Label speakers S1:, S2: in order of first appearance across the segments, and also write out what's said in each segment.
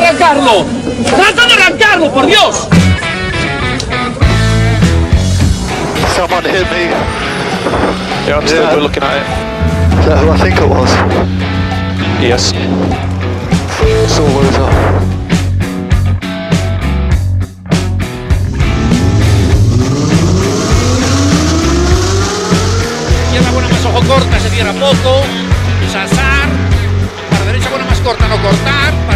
S1: de arrancarlo! ¡Trata de arrancarlo, por Dios!
S2: Someone hit me.
S3: Yeah, I'm still
S2: Yeah.
S3: looking at it.
S2: Is that who I think it was?
S3: Yes.
S1: Buena más ojo corta, se cierra poco. Sasar. Para derecha buena más corta, no cortar. Para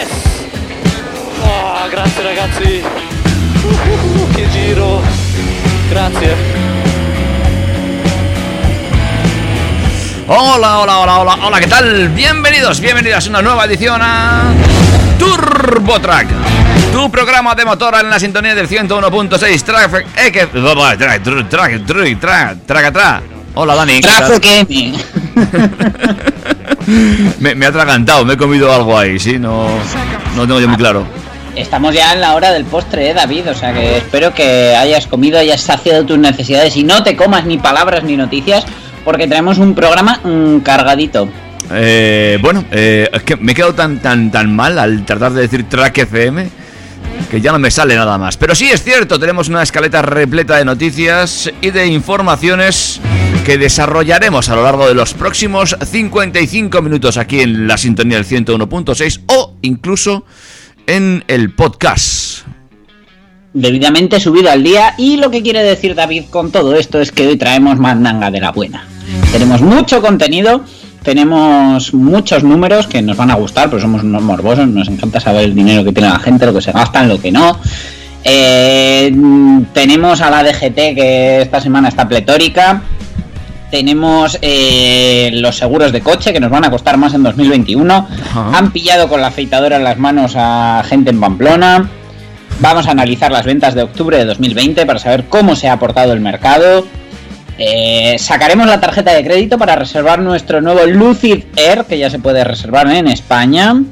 S3: Yes!
S2: Oh, grazie ragazzi! Uh, che giro! Grazie!
S4: Hola, hola, hola, hola, hola, ¿qué tal? Bienvenidos, bienvenidas a una nueva edición a TurboTrack, tu programa de motor en la sintonía del 101.6 Track, eh, que- track, track, track, track, track, track, track. Hola Dani.
S5: M.
S4: Me, me ha atragantado, me he comido algo ahí, sí, no, no tengo yo muy claro.
S5: Estamos ya en la hora del postre, ¿eh, David. O sea que espero que hayas comido, hayas saciado tus necesidades y no te comas ni palabras ni noticias, porque tenemos un programa mm, cargadito.
S4: Eh, bueno, eh, es que me he quedado tan, tan, tan mal al tratar de decir Track FM que ya no me sale nada más. Pero sí es cierto, tenemos una escaleta repleta de noticias y de informaciones que desarrollaremos a lo largo de los próximos 55 minutos aquí en la sintonía del 101.6 o incluso en el podcast.
S5: Debidamente subido al día. Y lo que quiere decir David con todo esto es que hoy traemos mandanga de la buena. Tenemos mucho contenido. Tenemos muchos números que nos van a gustar, pero somos unos morbosos, nos encanta saber el dinero que tiene la gente, lo que se gastan, lo que no. Eh, tenemos a la DGT que esta semana está pletórica. Tenemos eh, los seguros de coche que nos van a costar más en 2021.
S4: Ajá.
S5: Han pillado con la afeitadora en las manos a gente en Pamplona. Vamos a analizar las ventas de octubre de 2020 para saber cómo se ha portado el mercado. Eh, sacaremos la tarjeta de crédito para reservar nuestro nuevo Lucid Air, que ya se puede reservar en España.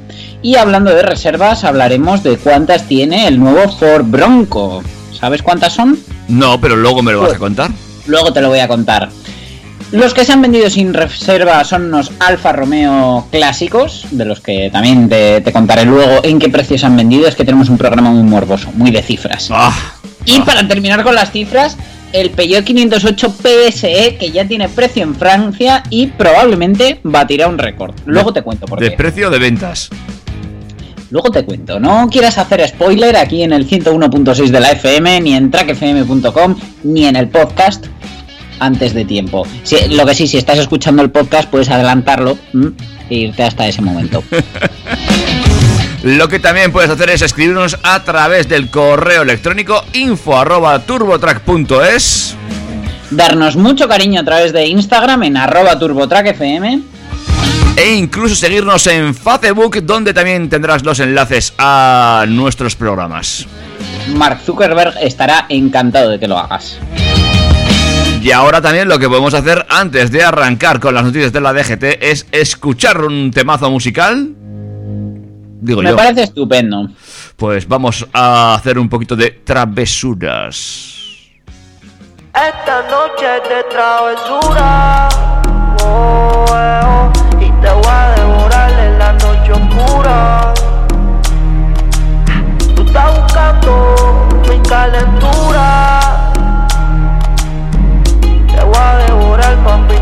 S5: Y hablando de reservas, hablaremos de cuántas tiene el nuevo Ford Bronco. ¿Sabes cuántas son?
S4: No, pero luego me lo vas a contar.
S5: Luego te lo voy a contar. Los que se han vendido sin reserva son unos Alfa Romeo clásicos, de los que también te, te contaré luego en qué precios han vendido. Es que tenemos un programa muy morboso, muy de cifras.
S4: Ah,
S5: Y para terminar con las cifras, el Peugeot 508 PSE, que ya tiene precio en Francia y probablemente batirá un récord. Luego te cuento por
S4: de
S5: qué.
S4: precio de ventas.
S5: Luego te cuento. No quieras hacer spoiler aquí en el 101.6 de la FM, ni en trackfm.com, ni en el podcast antes de tiempo. Lo que sí, si estás escuchando el podcast, puedes adelantarlo ¿m? e irte hasta ese momento.
S4: Lo que también puedes hacer es escribirnos a través del correo electrónico info arroba turbotrack.es
S5: Darnos mucho cariño a través de Instagram en arroba turbotrackfm.
S4: e incluso seguirnos en Facebook donde también tendrás los enlaces a nuestros programas.
S5: Mark Zuckerberg estará encantado de que lo hagas.
S4: Y ahora también lo que podemos hacer antes de arrancar con las noticias de la DGT es escuchar un temazo musical. Digo
S5: Me
S4: yo.
S5: parece estupendo.
S4: Pues vamos a hacer un poquito de travesuras.
S6: Esta noche es de travesura. Oh, eh, oh, y te voy a devorar en la noche oscura. Tú estás buscando mi calentura. Voy a devorar mi.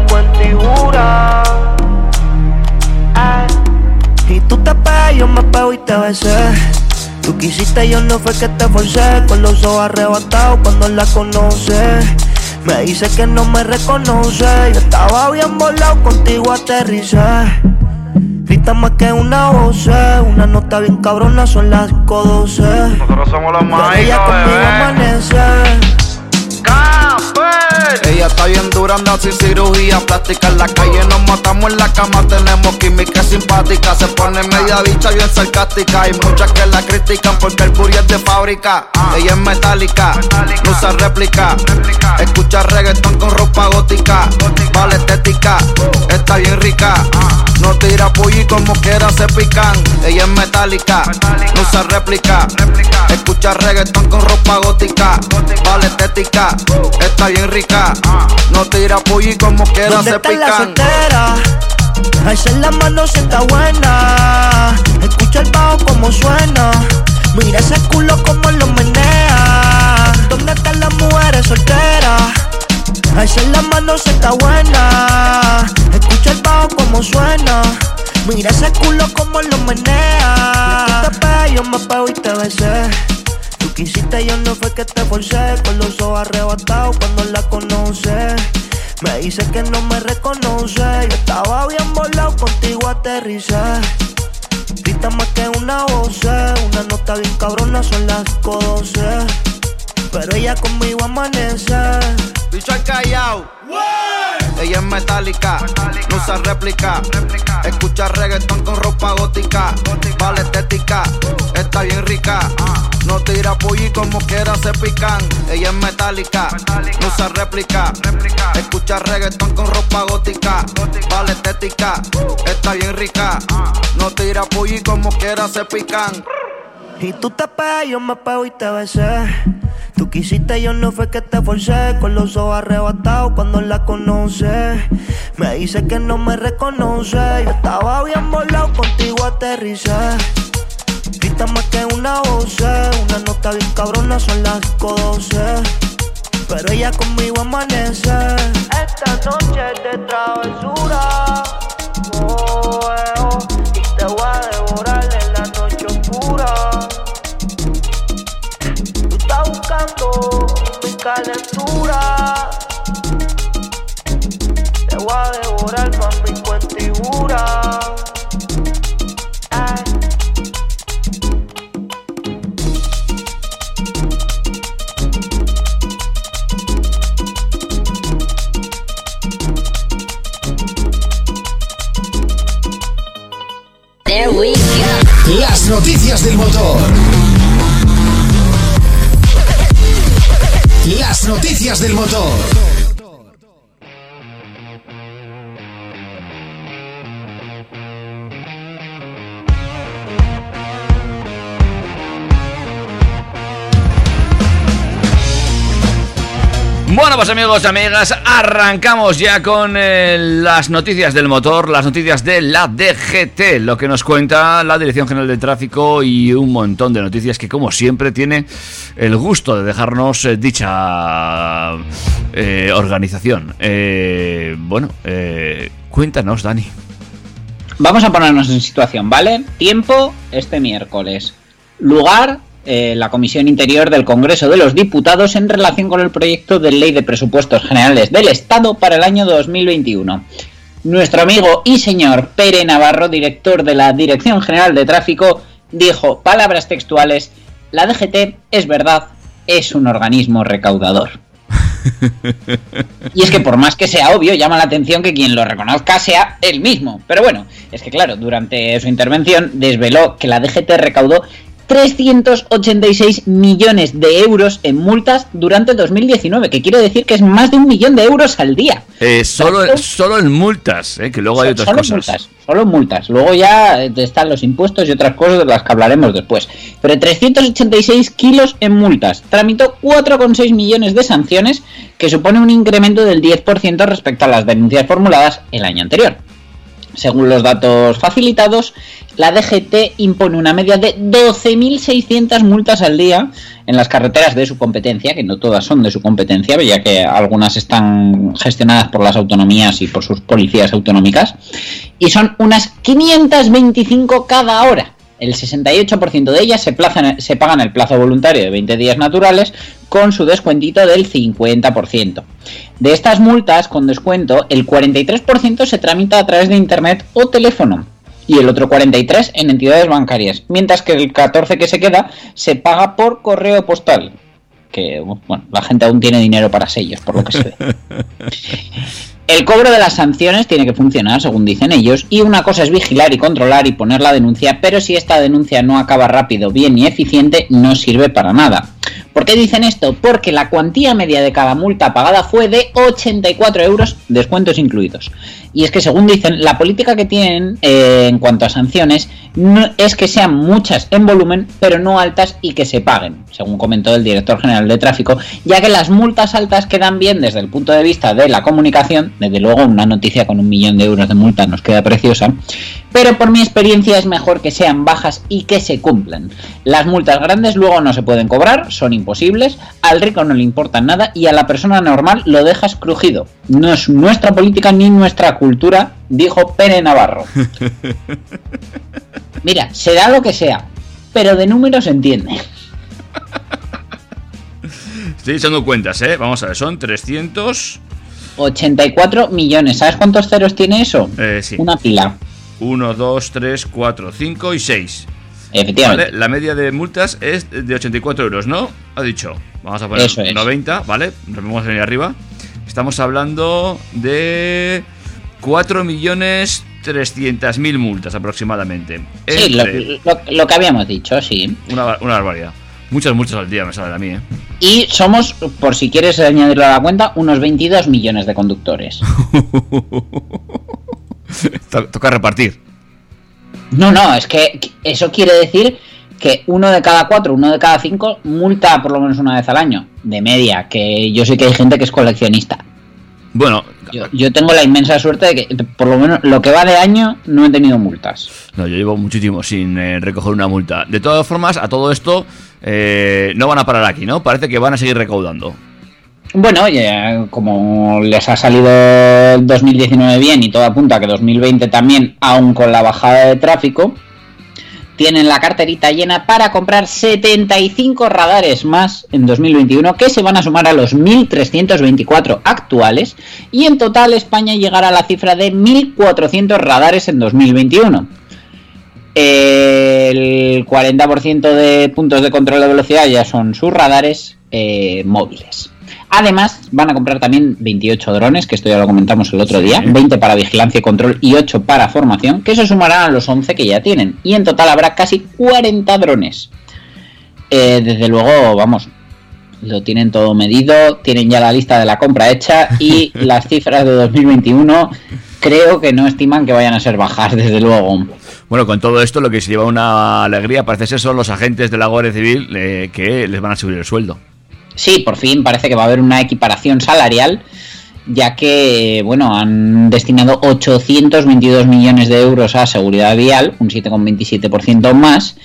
S6: Y tú te pegas, yo me pego y te besé. Tú quisiste, yo no fue que te forcé. Con los ojos arrebatados cuando la conoce. Me dice que no me reconoce. Yo estaba bien volado, contigo aterricé. Grita más que una voz, eh. una nota bien cabrona, son las 5.12.
S3: Nosotros somos los
S6: Pero ella conmigo amanece.
S7: Ella está bien dura, anda sin cirugía plástica. En la calle nos matamos en la cama, tenemos química simpática. Se pone media bicha bien sarcástica. Hay muchas que la critican porque el puri es de fábrica. Ella es metálica, no usa réplica. Escucha reggaetón con ropa gótica. Vale estética, está bien rica. No tira pulli como quiera se pican. Ella es metálica, no usa réplica. Escucha reggaetón con ropa gótica. Vale estética, está bien rica. No tira pulli como quiera
S6: ¿Dónde
S7: se
S6: está la
S7: pican.
S6: soltera? Alza la mano si está buena. Escucha el bajo como suena. Mira ese culo como lo menea. ¿Dónde están las mujeres solteras? Alza la mano si está buena. Escucha el bajo como suena. Mira ese culo como lo menea. Tú te pegas, yo me pego y te besé. Tú quisiste, yo no fue que te forcé. Con los ojos arrebatados cuando la conoces. Me dice que no me reconoce. Yo estaba bien volado, contigo aterricé. Grita más que una voz. Una nota bien cabrona, son las 12. Pero ella conmigo amanece.
S7: Bicho al callao. Ella es metálica, no usa réplica. Escucha reggaetón con ropa gótica. Vale estética, está bien rica. No tira pulli como quiera se pican. Ella es metálica, no usa réplica. Escucha reggaetón con ropa gótica. Vale estética, está bien rica. No tira pulli como quiera se pican.
S6: Y tú te pegas, yo me pego y te besé. Tú quisiste, yo no fue que te forcé. Con los ojos arrebatados cuando la conoces. Me dice que no me reconoce. Yo estaba bien volado, contigo aterricé. Grita más que una voz. Una nota bien cabrona, son las 12. Pero ella conmigo amanece. Esta noche es de travesura. Oh, eh, oh, y te voy a devorar en la noche oscura. Mi calentura. Te voy a devorar con mi cuentigura.
S8: Del motor.
S4: Pues amigos amigas, arrancamos ya con eh, las noticias del motor, las noticias de la DGT, lo que nos cuenta la Dirección General de Tráfico y un montón de noticias que como siempre tiene el gusto de dejarnos eh, dicha eh, organización. Eh, bueno, cuéntanos, Dani.
S5: Vamos a ponernos en situación, ¿vale? Tiempo este miércoles. Lugar, eh, la Comisión Interior del Congreso de los Diputados en relación con el proyecto de ley de presupuestos generales del Estado para el año 2021. Nuestro amigo y señor Pere Navarro, director de la Dirección General de Tráfico, dijo, palabras textuales, la DGT es verdad, es un organismo recaudador. Y es que por más que sea obvio, llama la atención que quien lo reconozca sea él mismo. Pero bueno, es que claro, durante su intervención desveló que la DGT recaudó 386 millones de euros en multas durante 2019, que quiere decir que es más de un millón de euros al día.
S4: Eh, solo, solo en multas, eh, que luego hay otras
S5: solo
S4: cosas.
S5: multas, solo multas. Luego ya eh, están los impuestos y otras cosas de las que hablaremos después. Pero 386 kilos en multas. Tramitó 4,6 millones de sanciones, que supone un incremento del 10% respecto a las denuncias formuladas el año anterior. Según los datos facilitados, la DGT impone una media de 12.600 multas al día en las carreteras de su competencia, que no todas son de su competencia, ya que algunas están gestionadas por las autonomías y por sus policías autonómicas, y son unas 525 cada hora. El 68% de ellas se, se pagan el plazo voluntario de 20 días naturales con su descuentito del 50%. De estas multas con descuento, el 43% se tramita a través de internet o teléfono y el otro 43% en entidades bancarias, mientras que el 14% que se queda se paga por correo postal. que bueno, la gente aún tiene dinero para sellos, por lo que se ve. El cobro de las sanciones tiene que funcionar, según dicen ellos, y una cosa es vigilar y controlar y poner la denuncia, pero si esta denuncia no acaba rápido, bien y eficiente, no sirve para nada. ¿Por qué dicen esto? Porque la cuantía media de cada multa pagada fue de 84 euros, descuentos incluidos. Y es que, según dicen, la política que tienen eh, en cuanto a sanciones no, es que sean muchas en volumen, pero no altas y que se paguen, según comentó el director general de tráfico, ya que las multas altas quedan bien desde el punto de vista de la comunicación, desde luego una noticia con un millón de euros de multa nos queda preciosa, pero por mi experiencia es mejor que sean bajas y que se cumplan. Las multas grandes luego no se pueden cobrar, son imposibles, al rico no le importa nada y a la persona normal lo dejas crujido. No es nuestra política ni nuestra cultura, dijo Pere Navarro. Mira, será lo que sea, pero de números se entiende.
S4: Estoy echando cuentas, ¿eh? Vamos a ver, son 300...
S5: 84 millones. ¿Sabes cuántos ceros tiene eso?
S4: Eh, sí.
S5: Una pila.
S4: 1, 2, 3, 4, 5 y 6.
S5: Efectivamente.
S4: ¿Vale? La media de multas es de 84 euros, ¿no? Ha dicho. Vamos a poner
S5: Eso es.
S4: 90, ¿vale? Nos vemos ahí arriba. Estamos hablando de 4 millones 300 mil multas aproximadamente.
S5: Sí, lo,
S4: Entre-
S5: lo- lo que habíamos dicho, sí.
S4: una barbaridad. Muchas multas al día me salen a mí, ¿eh?
S5: Y somos, por si quieres añadirlo a la cuenta, unos 22 millones de conductores.
S4: To- Toca repartir.
S5: No, no, es que eso quiere decir que uno de cada cuatro, uno de cada cinco multa por lo menos una vez al año, de media, que yo sé que hay gente que es coleccionista.
S4: Bueno,
S5: Yo, yo tengo la inmensa suerte de que por lo menos lo que va de año no he tenido multas.
S4: no, yo llevo muchísimo sin eh, recoger una multa. De todas formas, a todo esto eh, no van a parar aquí, ¿no? Parece que van a seguir recaudando.
S5: Bueno, oye, como les ha salido el 2019 bien y todo apunta a que 2020 también, aun con la bajada de tráfico, tienen la carterita llena para comprar 75 radares más en 2021 que se van a sumar a los 1.324 actuales y en total España llegará a la cifra de 1.400 radares en 2021. El 40% de puntos de control de velocidad ya son sus radares eh, móviles. Además, van a comprar también 28 drones, que esto ya lo comentamos el otro día, 20 para vigilancia y control y 8 para formación, que se sumarán a los 11 que ya tienen. Y en total habrá casi 40 drones. Eh, desde luego, vamos, lo tienen todo medido, tienen ya la lista de la compra hecha y las cifras de 2021 creo que no estiman que vayan a ser bajas, desde luego.
S4: Bueno, con todo esto lo que se lleva una alegría parece ser son los agentes de la Guardia Civil eh, que les van a subir el sueldo.
S5: Sí, por fin parece que va a haber una equiparación salarial, ya que, bueno, han destinado 822 millones de euros a seguridad vial, un 7,27% más,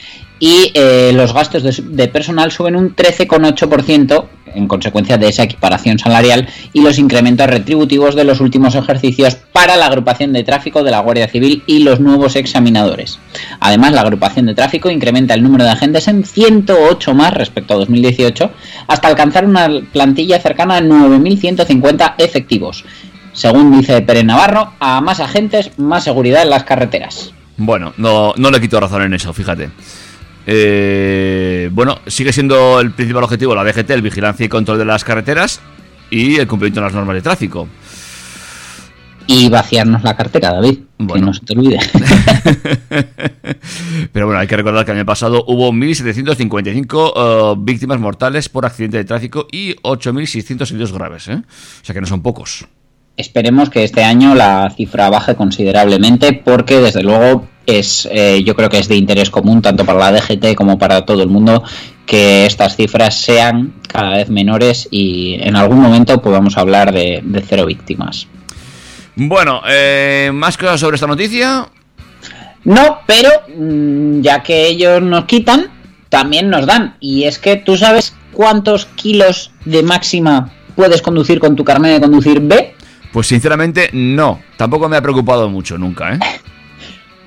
S5: y eh, los gastos de, personal suben un 13,8% en consecuencia de esa equiparación salarial y los incrementos retributivos de los últimos ejercicios para la agrupación de tráfico de la Guardia Civil y los nuevos examinadores. Además, la agrupación de tráfico incrementa el número de agentes en 108 más respecto a 2018 hasta alcanzar una plantilla cercana a 9.150 efectivos. Según dice Pérez Navarro, a más agentes, más seguridad en las carreteras.
S4: Bueno, no, no le quito razón en eso, fíjate. Eh, bueno, sigue siendo el principal objetivo la DGT, el vigilancia y control de las carreteras y el cumplimiento de las normas de tráfico.
S5: Y vaciarnos la cartera, David,
S4: Bueno.
S5: que no se te olvide.
S4: Pero bueno, hay que recordar que el año pasado hubo 1.755 eh, víctimas mortales por accidente de tráfico y 8.600 heridos graves, ¿eh? O sea que no son pocos.
S5: Esperemos que este año la cifra baje considerablemente porque desde luego es eh, yo creo que es de interés común tanto para la DGT como para todo el mundo que estas cifras sean cada vez menores y en algún momento podamos hablar de, de cero víctimas.
S4: Bueno, eh, más cosas sobre esta noticia.
S5: No, pero mm, ya que ellos nos quitan, también nos dan. Y es que tú sabes cuántos kilos de máxima puedes conducir con tu carnet de conducir B.
S4: Pues sinceramente no, tampoco me ha preocupado mucho nunca, ¿eh?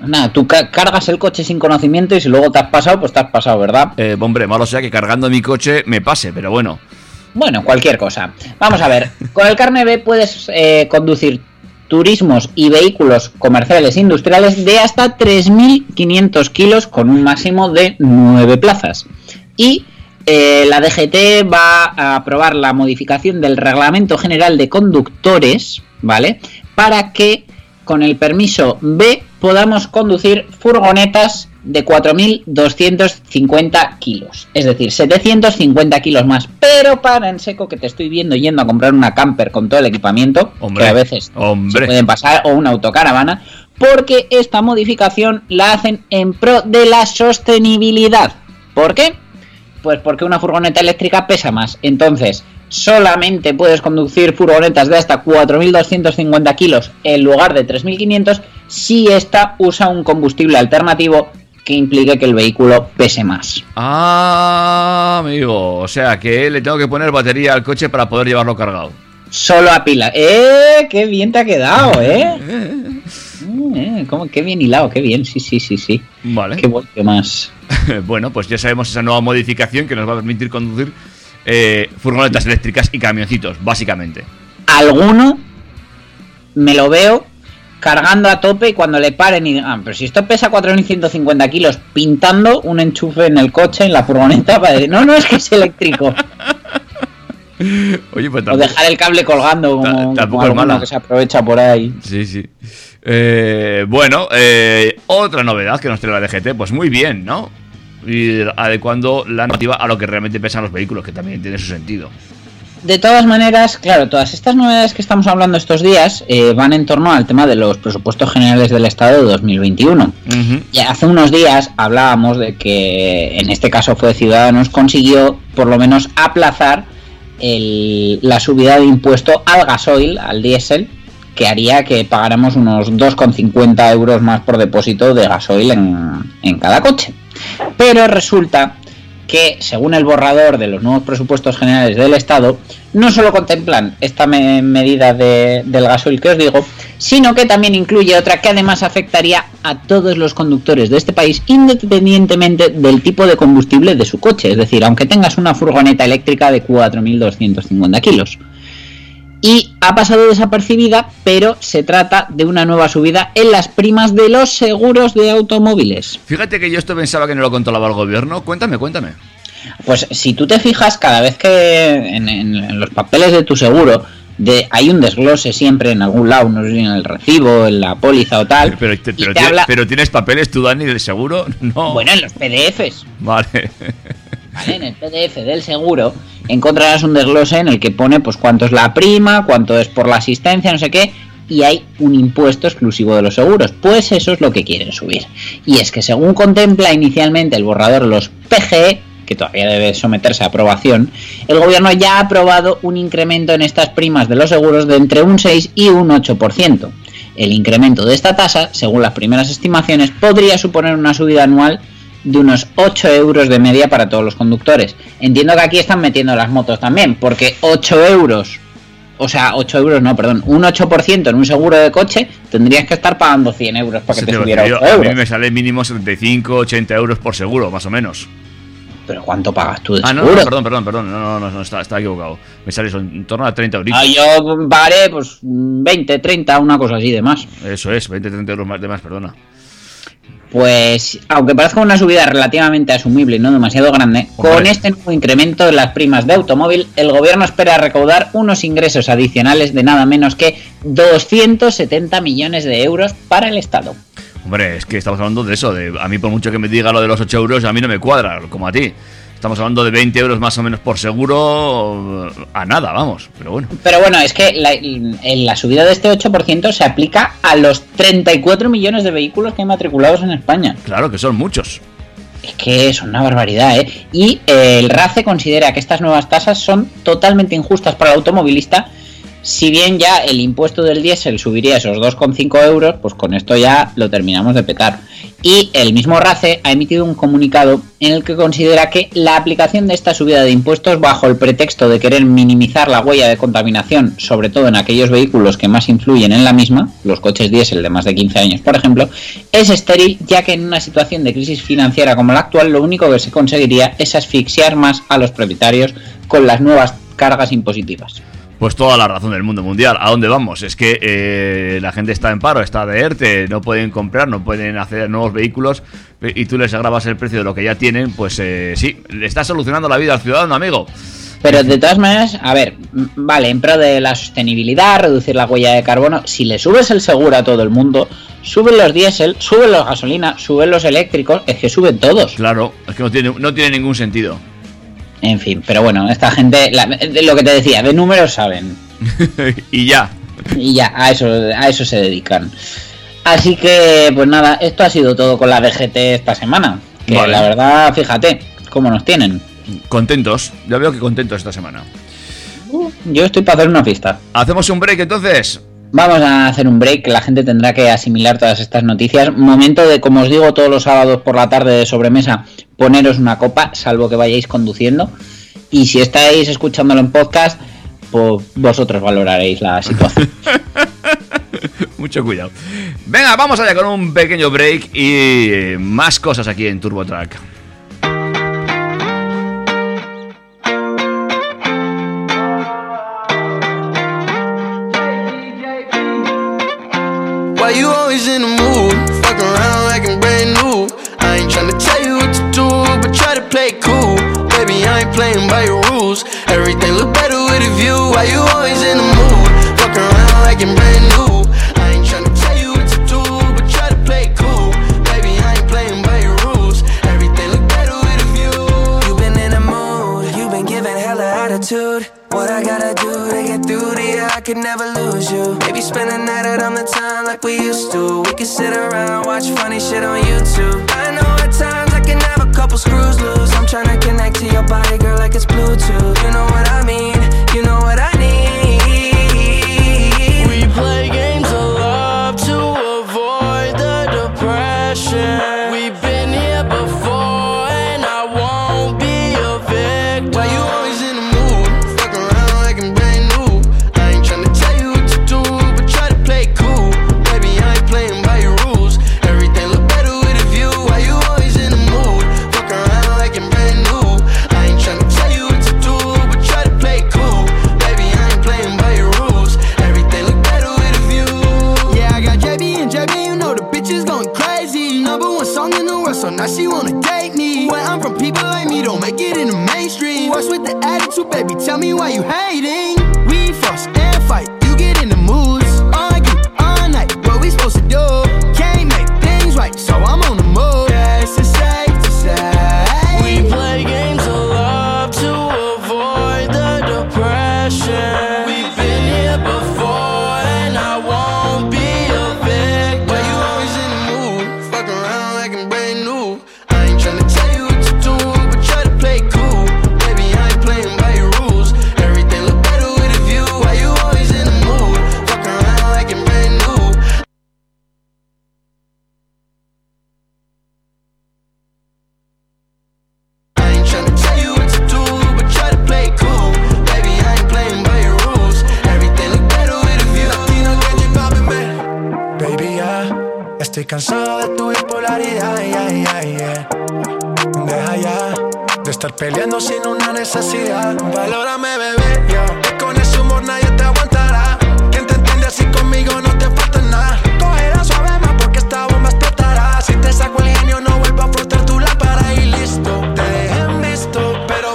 S5: Nada, tú ca- cargas el coche sin conocimiento y si luego te has pasado, pues te has pasado, ¿verdad?
S4: Eh, hombre, malo sea que cargando mi coche me pase, pero bueno.
S5: Bueno, cualquier cosa. Vamos a ver, con el carnet B puedes eh, conducir turismos y vehículos comerciales e industriales de hasta 3.500 kilos con un máximo de 9 plazas. Y eh, la DGT va a aprobar la modificación del Reglamento General de Conductores, ¿vale? Para que con el permiso B podamos conducir furgonetas de 4.250 kilos, es decir, 750 kilos más. Pero para en seco que te estoy viendo yendo a comprar una camper con todo el equipamiento,
S4: Hombre,
S5: que a veces
S4: hombre.
S5: se pueden pasar, o una autocaravana, porque esta modificación la hacen en pro de la sostenibilidad. ¿Por qué? Pues porque una furgoneta eléctrica pesa más. Entonces, solamente puedes conducir furgonetas de hasta 4.250 kilos en lugar de 3.500 si esta usa un combustible alternativo que implique que el vehículo pese más.
S4: Ah, amigo. O sea que le tengo que poner batería al coche para poder llevarlo cargado.
S5: Solo a pila. ¡Eh! ¡Qué bien te ha quedado, eh! Eh, cómo- ¡Qué bien hilado! ¡Qué bien! Sí, sí, sí, sí.
S4: Vale.
S5: ¡Qué bueno, qué más!
S4: bueno, pues ya sabemos esa nueva modificación que nos va a permitir conducir eh, furgonetas eléctricas y camioncitos, básicamente.
S5: alguno me lo veo cargando a tope y cuando le paren y digan, pero si esto pesa 4.150 kilos, pintando un enchufe en el coche, en la furgoneta, para decir, no, no, es que es eléctrico.
S4: Oye, pues
S5: O
S4: tampoco.
S5: dejar el cable colgando como,
S4: tampoco
S5: como
S4: es
S5: que se aprovecha por ahí.
S4: Sí, sí. Eh, bueno, eh, otra novedad que nos trae la DGT, pues muy bien, ¿no? Y adecuando la normativa a lo que realmente pesan los vehículos, que también tiene su sentido.
S5: De todas maneras, claro, todas estas novedades que estamos hablando estos días eh, van en torno al tema de los presupuestos generales del Estado de 2021.
S4: Ujú.
S5: Y hace unos días hablábamos de que, en este caso fue Ciudadanos, consiguió por lo menos aplazar la subida de impuesto al gasoil, al diésel, que haría que pagáramos unos 2,50 euros más por depósito de gasoil en, en cada coche. Pero resulta que, según el borrador de los nuevos presupuestos generales del Estado, no solo contemplan esta me- medida de- del gasoil que os digo, sino que también incluye otra que además afectaría a todos los conductores de este país, independientemente del tipo de combustible de su coche. Es decir, aunque tengas una furgoneta eléctrica de 4.250 kilos. Y ha pasado desapercibida, pero se trata de una nueva subida en las primas de los seguros de automóviles.
S4: Fíjate que yo esto pensaba que no lo controlaba el gobierno. Cuéntame, cuéntame.
S5: Pues si tú te fijas, cada vez que en, en- en los papeles de tu seguro de, hay un desglose siempre en algún lado, no sé si en el recibo, en la póliza o tal,
S4: Pero,
S5: habla-
S4: pero tienes papeles tú, Dani, del seguro? No.
S5: bueno, en los PDFs,
S4: Vale.
S5: En el PDF del seguro, encontrarás un desglose en el que pone pues cuánto es la prima, cuánto es por la asistencia, no sé qué, y hay un impuesto exclusivo de los seguros. Pues eso es lo que quieren subir. Y es que según contempla inicialmente el borrador los PGE, que todavía debe someterse a aprobación, el gobierno ya ha aprobado un incremento en estas primas de los seguros de entre un 6 y un 8%. El incremento de esta tasa, según las primeras estimaciones, podría suponer una subida anual de unos 8 euros de media para todos los conductores. Entiendo que aquí están metiendo las motos también, porque 8 euros, o sea, 8 euros no, perdón, un 8% en un seguro de coche, tendrías que estar pagando 100 euros para que te
S4: te
S5: subiera
S4: decir
S5: 8
S4: yo, a mí
S5: euros.
S4: me sale mínimo 75, 80 euros por seguro, más o menos.
S5: Pero ¿cuánto pagas tú de
S4: Ah, no,
S5: seguro?
S4: no, perdón, perdón, perdón. No, no, no, no, está, está equivocado. Me sale eso, en torno a 30 euros.
S5: Ah, yo pagaré pues 20, 30, una cosa así de más.
S4: Eso es, 20, 30 euros más de más, perdona.
S5: Pues, aunque parezca una subida relativamente asumible y no demasiado grande,
S4: Hombre.
S5: con este nuevo incremento en las primas de automóvil, el gobierno espera recaudar unos ingresos adicionales de nada menos que 270 millones de euros para el Estado.
S4: Hombre, es que estamos hablando de eso. De, a mí, por mucho que me diga lo de los 8 euros, a mí no me cuadra, como a ti. Estamos hablando de 20 euros más o menos por seguro. A nada, vamos. Pero bueno.
S5: Pero bueno, es que la, en la subida de este 8% se aplica a los 34 millones de vehículos que hay matriculados en España.
S4: Claro que son muchos.
S5: Es que es una barbaridad, ¿eh? Y eh, el RACE considera que estas nuevas tasas son totalmente injustas para el automovilista. Si bien ya el impuesto del diésel subiría esos 2,5 euros, pues con esto ya lo terminamos de petar. Y el mismo RACE ha emitido un comunicado en el que considera que la aplicación de esta subida de impuestos bajo el pretexto de querer minimizar la huella de contaminación, sobre todo en aquellos vehículos que más influyen en la misma, los coches diésel de más de 15 años por ejemplo, es estéril ya que en una situación de crisis financiera como la actual lo único que se conseguiría es asfixiar más a los propietarios con las nuevas cargas impositivas.
S4: Pues toda la razón del mundo mundial. ¿A dónde vamos? Es que eh, la gente está en paro, está de ERTE, no pueden comprar, no pueden hacer nuevos vehículos pe- y tú les agravas el precio de lo que ya tienen. Pues eh, sí, le estás solucionando la vida al ciudadano, amigo.
S5: Pero de todas maneras, a ver, vale, en pro de la sostenibilidad, reducir la huella de carbono, si le subes el seguro a todo el mundo, suben los diésel, suben los gasolina, suben los eléctricos, es que suben todos.
S4: Claro, es que no tiene, no tiene ningún sentido.
S5: En fin, pero bueno, esta gente, la- lo que te decía, de números saben.
S4: y ya.
S5: Y ya, a eso, a eso se dedican. Así que, pues nada, esto ha sido todo con la DGT esta semana. Que
S4: Vale.
S5: la verdad, fíjate, cómo nos tienen.
S4: Contentos, ya veo que contentos esta semana.
S5: Yo estoy para hacer una fiesta.
S4: ¿Hacemos un break entonces?
S5: Vamos a hacer un break, la gente tendrá que asimilar todas estas noticias. Momento de, como os digo, todos los sábados por la tarde de sobremesa, poneros una copa, salvo que vayáis conduciendo. Y si estáis escuchándolo en podcast, pues vosotros valoraréis la situación.
S4: Mucho cuidado. Venga, vamos allá con un pequeño break y eh, más cosas aquí en TurboTrack.
S9: Why always in the mood? Fuck around like I'm brand new. I ain't tryna tell you what to do, but try to play cool. Baby, I ain't playing by your rules. Everything look better with a view. Why you always in the mood? Fuck around like I'm brand new. I ain't tryna tell you what to do, but try to play cool. Baby, I ain't playing by your rules. Everything look better with a view.
S10: You've been in mood, you've been giving hella attitude. What I gotta do to get through to you, I could never you. Spend a night out on the town like we used to. We could sit around, watch funny shit on YouTube. I know at times I can have a couple screws loose. I'm trying to connect to your body, girl, like it's Bluetooth. You know what I mean, you know what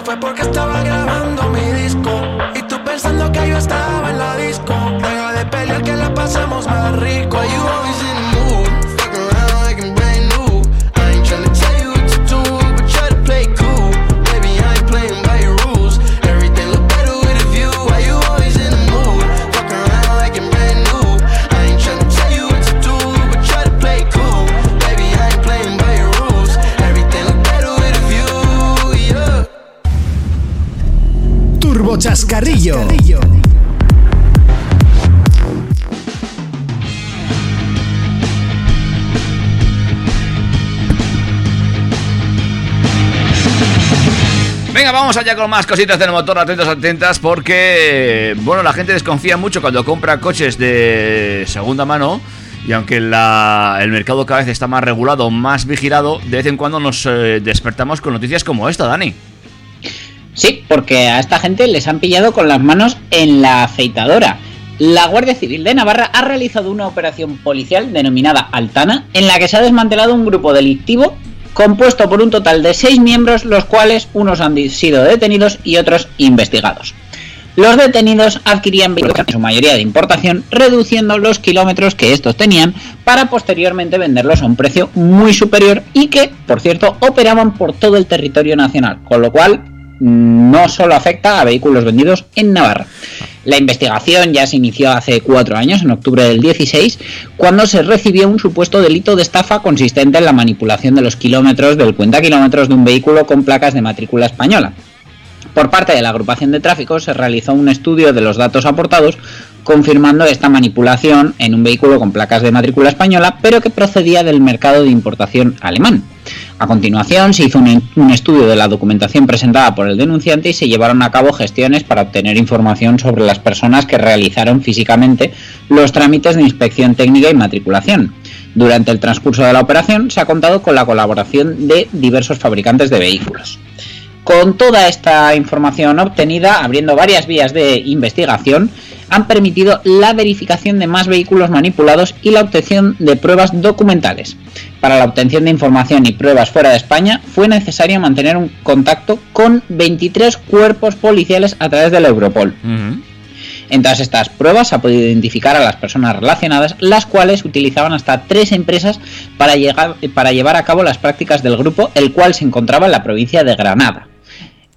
S10: fue porque estaba
S4: vamos allá con más cositas del motor, atentos, atentas, porque, bueno, la gente desconfía mucho cuando compra coches de segunda mano. Y aunque la- el mercado cada vez está más regulado, más vigilado, de vez en cuando nos eh, despertamos con noticias como esta, Dani.
S5: Sí, porque a esta gente les han pillado con las manos en la afeitadora. La Guardia Civil de Navarra ha realizado una operación policial denominada Altana, en la que se ha desmantelado un grupo delictivo compuesto por un total de seis miembros, los cuales unos han sido detenidos y otros investigados. Los detenidos adquirían vehículos en su mayoría de importación, reduciendo los kilómetros que estos tenían para posteriormente venderlos a un precio muy superior y que, por cierto, operaban por todo el territorio nacional, con lo cual no solo afecta a vehículos vendidos en Navarra. La investigación ya se inició hace cuatro años, en octubre del 16, cuando se recibió un supuesto delito de estafa consistente en la manipulación de los kilómetros del cuenta kilómetros de un vehículo con placas de matrícula española. Por parte de la agrupación de tráfico se realizó un estudio de los datos aportados confirmando esta manipulación en un vehículo con placas de matrícula española, pero que procedía del mercado de importación alemán. A continuación se hizo un, estudio de la documentación presentada por el denunciante y se llevaron a cabo gestiones para obtener información sobre las personas que realizaron físicamente los trámites de inspección técnica y matriculación. Durante el transcurso de la operación se ha contado con la colaboración de diversos fabricantes de vehículos. Con toda esta información obtenida, abriendo varias vías de investigación, han permitido la verificación de más vehículos manipulados y la obtención de pruebas documentales. Para la obtención de información y pruebas fuera de España fue necesario mantener un contacto con 23 cuerpos policiales a través del Europol. En todas estas pruebas se ha podido identificar a las personas relacionadas, las cuales utilizaban hasta tres empresas para, llegar- para llevar a cabo las prácticas del grupo, el cual se encontraba en la provincia de Granada.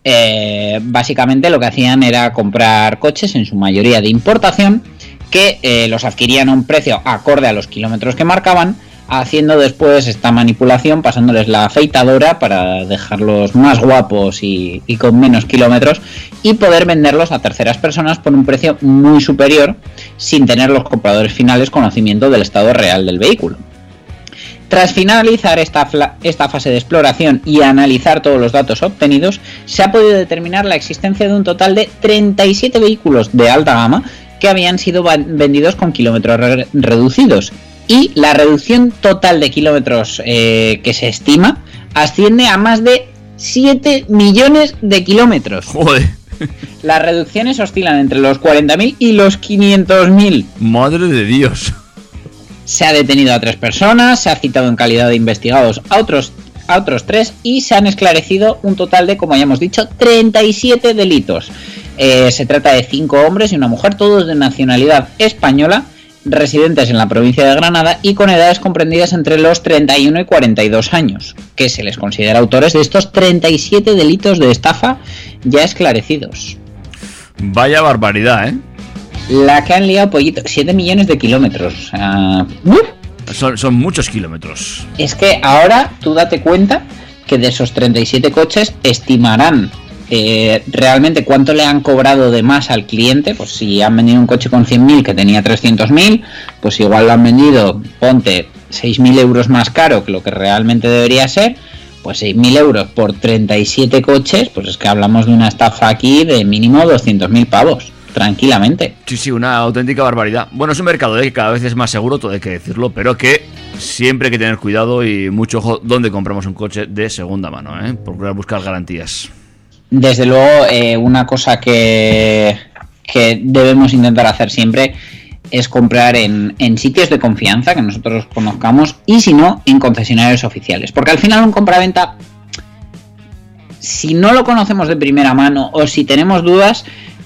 S5: Eh, básicamente lo que hacían era comprar coches, en su mayoría de importación, que eh, los adquirían a un precio acorde a los kilómetros que marcaban, haciendo después esta manipulación, pasándoles la afeitadora para dejarlos más guapos y, y con menos kilómetros, y poder venderlos a terceras personas por un precio muy superior, sin tener los compradores finales conocimiento del estado real del vehículo. Tras finalizar esta, esta fase de exploración y analizar todos los datos obtenidos, se ha podido determinar la existencia de un total de 37 vehículos de alta gama que habían sido vendidos con kilómetros re- reducidos. Y la reducción total de kilómetros eh, que se estima asciende a más de 7 millones de kilómetros.
S4: Joder.
S5: Las reducciones oscilan entre los 40.000 y los 500.000.
S4: Madre de Dios.
S5: Se ha detenido a tres personas, se ha citado en calidad de investigados a otros, a otros tres y se han esclarecido un total de, como ya hemos dicho, 37 delitos. Eh, se trata de cinco hombres y una mujer, todos de nacionalidad española, residentes en la provincia de Granada y con edades comprendidas entre los 31 y 42 años, que se les considera autores de estos 37 delitos de estafa ya esclarecidos.
S4: Vaya barbaridad, ¿eh?
S5: La que han liado pollito, 7 millones de kilómetros. o sea, ¡uf!
S4: Son, son muchos kilómetros.
S5: Es que ahora tú date cuenta que de esos 37 coches estimarán eh, realmente cuánto le han cobrado de más al cliente. Pues si han vendido un coche con 100.000 que tenía 300.000, pues igual lo han vendido, ponte 6.000 euros más caro que lo que realmente debería ser. Pues 6.000 euros por 37 coches, pues es que hablamos de una estafa aquí de mínimo 200.000 pavos, tranquilamente.
S4: Sí, sí, una auténtica barbaridad. Bueno, es un mercado ¿eh? que cada vez es más seguro, todo hay que decirlo, pero que siempre hay que tener cuidado y mucho ojo donde compramos un coche de segunda mano, ¿eh? Procurar buscar garantías.
S5: Desde luego, eh, una cosa que, que debemos intentar hacer siempre es comprar en, en sitios de confianza que nosotros conozcamos y si no, en concesionarios oficiales. Porque al final un compraventa, si no lo conocemos de primera mano o si tenemos dudas,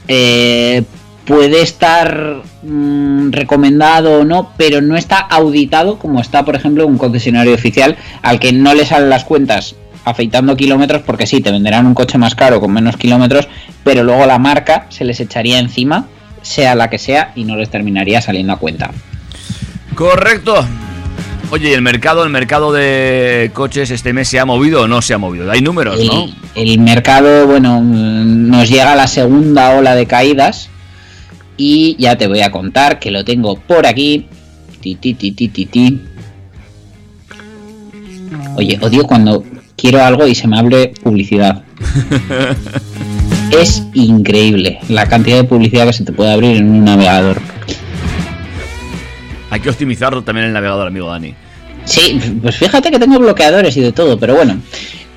S5: eh, puede estar mm, recomendado o no, pero no está auditado como está, por ejemplo, un concesionario oficial al que no le salen las cuentas afeitando kilómetros porque sí, te venderán un coche más caro con menos kilómetros, pero luego la marca se les echaría encima, sea la que sea, y no les terminaría saliendo a cuenta.
S4: Correcto. Oye, ¿y el mercado, el mercado de coches este mes se ha movido o no se ha movido? Hay números, ¿no?
S5: El, el mercado, bueno, nos llega la segunda ola de caídas y ya te voy a contar que lo tengo por aquí. Ti, ti, ti, ti, ti, ti. Oye, odio cuando quiero algo y se me abre publicidad. es increíble la cantidad de publicidad que se te puede abrir en un navegador.
S4: Hay que optimizarlo también el navegador, amigo Dani.
S5: Sí, pues fíjate que tengo bloqueadores y de todo, pero bueno.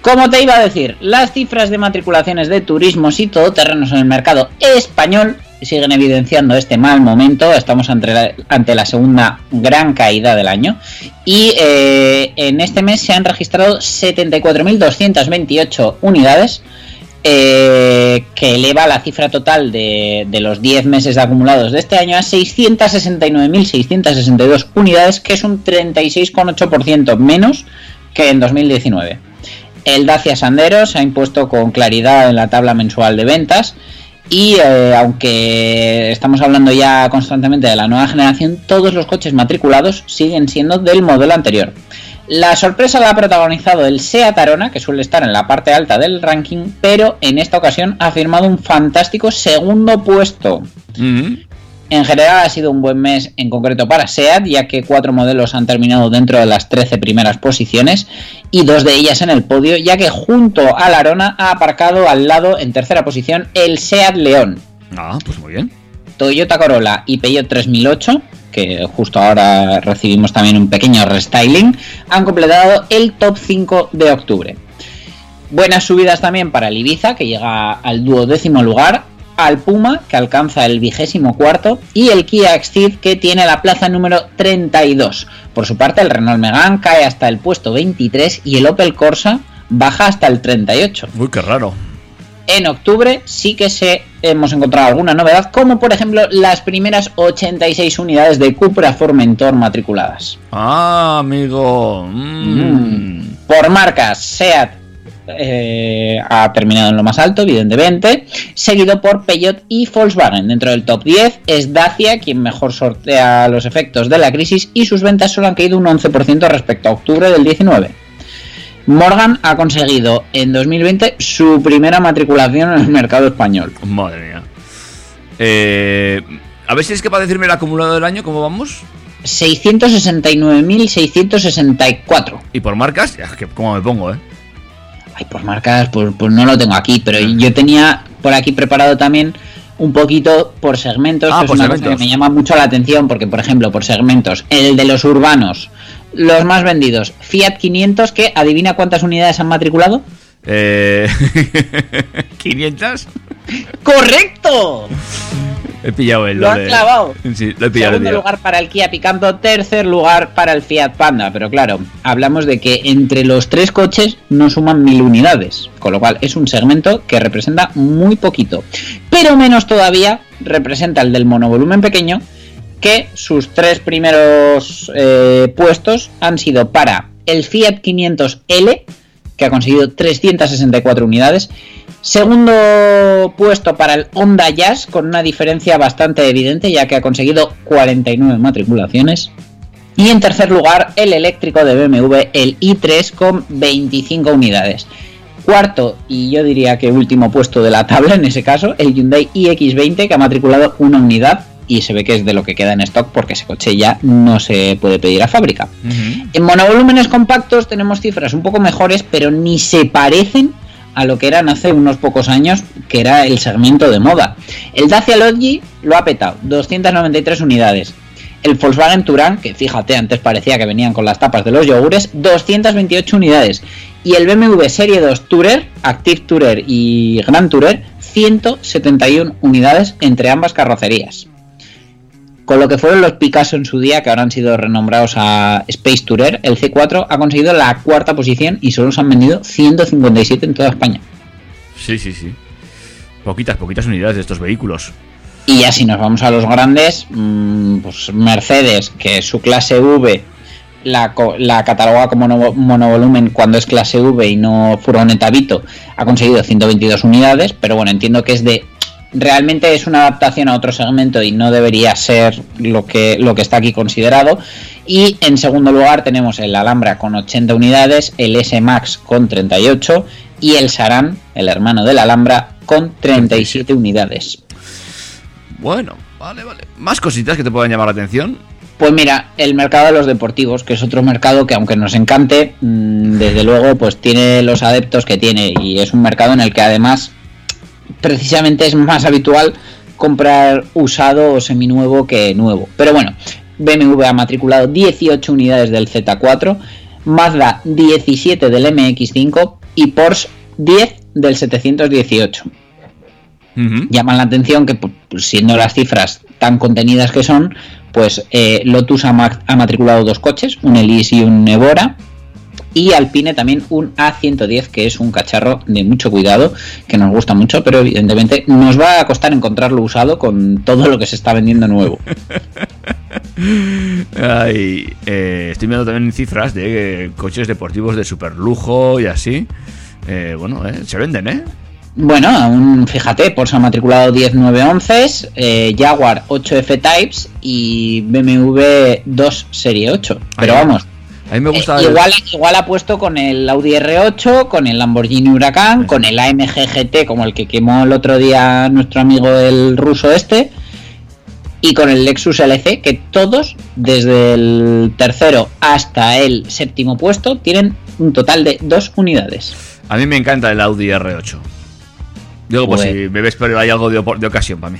S5: Como te iba a decir, las cifras de matriculaciones de turismos y todoterrenos en el mercado español siguen evidenciando este mal momento. Estamos ante la, ante la segunda gran caída del año. Y eh, en este mes se han registrado 74.228 unidades. Eh, que eleva la cifra total de, los 10 meses acumulados de este año a 669.662 unidades, que es un 36,8% menos que en 2019. El Dacia Sandero se ha impuesto con claridad en la tabla mensual de ventas y eh, aunque estamos hablando ya constantemente de la nueva generación, todos los coches matriculados siguen siendo del modelo anterior. La sorpresa la ha protagonizado el Seat Arona, que suele estar en la parte alta del ranking, pero en esta ocasión ha firmado un fantástico segundo puesto. En general ha sido un buen mes en concreto para SEAT, ya que cuatro modelos han terminado dentro de las 13 primeras posiciones y dos de ellas en el podio, ya que junto a la Arona ha aparcado al lado en tercera posición el SEAT León.
S4: Ah, pues muy bien.
S5: Toyota Corolla y Peugeot 3008, que justo ahora recibimos también un pequeño restyling, han completado el top 5 de octubre. Buenas subidas también para el Ibiza, que llega al duodécimo lugar, al Puma, que alcanza el vigésimo cuarto, y el Kia Exceed, que tiene la plaza número 32. Por su parte, el Renault Megane cae hasta el puesto 23 y el Opel Corsa baja hasta el 38.
S4: Uy, qué raro.
S5: En octubre sí que se hemos encontrado alguna novedad, como por ejemplo las primeras 86 unidades de Cupra Formentor matriculadas.
S4: Ah, amigo. Mm.
S5: Por marcas, SEAT eh, ha terminado en lo más alto, evidentemente, seguido por Peugeot y Volkswagen. Dentro del top 10 es Dacia quien mejor sortea los efectos de la crisis y sus ventas solo han caído un 11% respecto a octubre del 19. Morgan ha conseguido en 2020 su primera matriculación en el mercado español.
S4: Madre mía. Eh, a ver si es capaz de decirme el acumulado del año, ¿cómo vamos?
S5: 669.664.
S4: ¿Y por marcas? ¿Cómo me pongo, eh?
S5: Ay, por marcas, pues, pues no lo tengo aquí, pero yo tenía por aquí preparado también un poquito por segmentos,
S4: Ah,
S5: que es una cosa
S4: segmentos.
S5: que me llama mucho la atención, porque por ejemplo, por segmentos, el de los urbanos, los más vendidos, Fiat 500, que adivina cuántas unidades han matriculado.
S4: Eh, ¿500?
S5: ¡Correcto!
S4: He pillado el
S5: Lo han
S4: de-
S5: clavado.
S4: Sí, lo he pillado.
S5: Segundo
S4: tío.
S5: lugar para el Kia Picanto, tercer lugar para el Fiat Panda. Pero claro, hablamos de que entre los tres coches no suman mil unidades, con lo cual es un segmento que representa muy poquito. Pero menos todavía representa el del monovolumen pequeño, que sus tres primeros eh, puestos han sido para el Fiat 500L, que ha conseguido 364 unidades. Segundo puesto para el Honda Jazz, con una diferencia bastante evidente, ya que ha conseguido 49 matriculaciones. Y en tercer lugar, el eléctrico de BMW, el i3, con 25 unidades. Cuarto, y yo diría que último puesto de la tabla en ese caso, el Hyundai iX20, que ha matriculado una unidad. Y se ve que es de lo que queda en stock porque ese coche ya no se puede pedir a fábrica. En monovolúmenes compactos tenemos cifras un poco mejores, pero ni se parecen a lo que eran hace unos pocos años, que era el segmento de moda. El Dacia Logi lo ha petado, 293 unidades. El Volkswagen Touran, que fíjate, antes parecía que venían con las tapas de los yogures, 228 unidades. Y el BMW Serie 2 Tourer, Active Tourer y Grand Tourer, 171 unidades entre ambas carrocerías con lo que fueron los Picasso en su día, que ahora han sido renombrados a Space Tourer, el C4 ha conseguido la cuarta posición y solo se han vendido 157 en toda España.
S4: Sí, sí, sí. Poquitas, poquitas unidades de estos vehículos.
S5: Y ya si nos vamos a los grandes, mmm, pues Mercedes, que su clase V la, la cataloga como mono- monovolumen cuando es clase V y no furgoneta Vito, ha conseguido 122 unidades, pero bueno, entiendo que es de realmente es una adaptación a otro segmento y no debería ser lo que, lo que está aquí considerado. Y en segundo lugar tenemos el Alhambra con 80 unidades, el S Max con 38 y el Saran, el hermano del Alhambra, con 37 unidades.
S4: Bueno, vale, vale. ¿Más cositas que te puedan llamar la atención?
S5: Pues mira, el mercado de los deportivos, que es otro mercado que aunque nos encante, mm, desde luego pues tiene los adeptos que tiene y es un mercado en el que además precisamente es más habitual comprar usado o seminuevo que nuevo. Pero bueno, BMW ha matriculado 18 unidades del Z4, Mazda 17 del MX5 y Porsche 10 del 718.
S4: Ujú.
S5: Llaman la atención que, pues, siendo las cifras tan contenidas que son, pues eh, Lotus ha, ma- ha matriculado dos coches, un Elise y un Evora. Y Alpine también un A110, que es un cacharro de mucho cuidado, que nos gusta mucho, pero evidentemente nos va a costar encontrarlo usado con todo lo que se está vendiendo nuevo.
S4: Ay, eh, estoy viendo también cifras de eh, coches deportivos de super lujo y así. Eh, bueno, eh, se venden, ¿eh?
S5: Bueno, aún fíjate, Porsche ha matriculado 10 911, eh, Jaguar 8 F-Types y BMW 2 Serie 8. Pero
S4: Ay,
S5: vamos,
S4: A mí me gusta.
S5: Eh, igual, igual ha puesto con el Audi R8, con el Lamborghini Huracán, con el AMG GT, como el que quemó el otro día nuestro amigo el ruso este, y con el Lexus LC, que todos, desde el tercero hasta el séptimo puesto, tienen un total de dos unidades.
S4: A mí me encanta el Audi R8. Digo, pues
S5: Joder.
S4: si me ves, pero hay algo de, de ocasión para mí.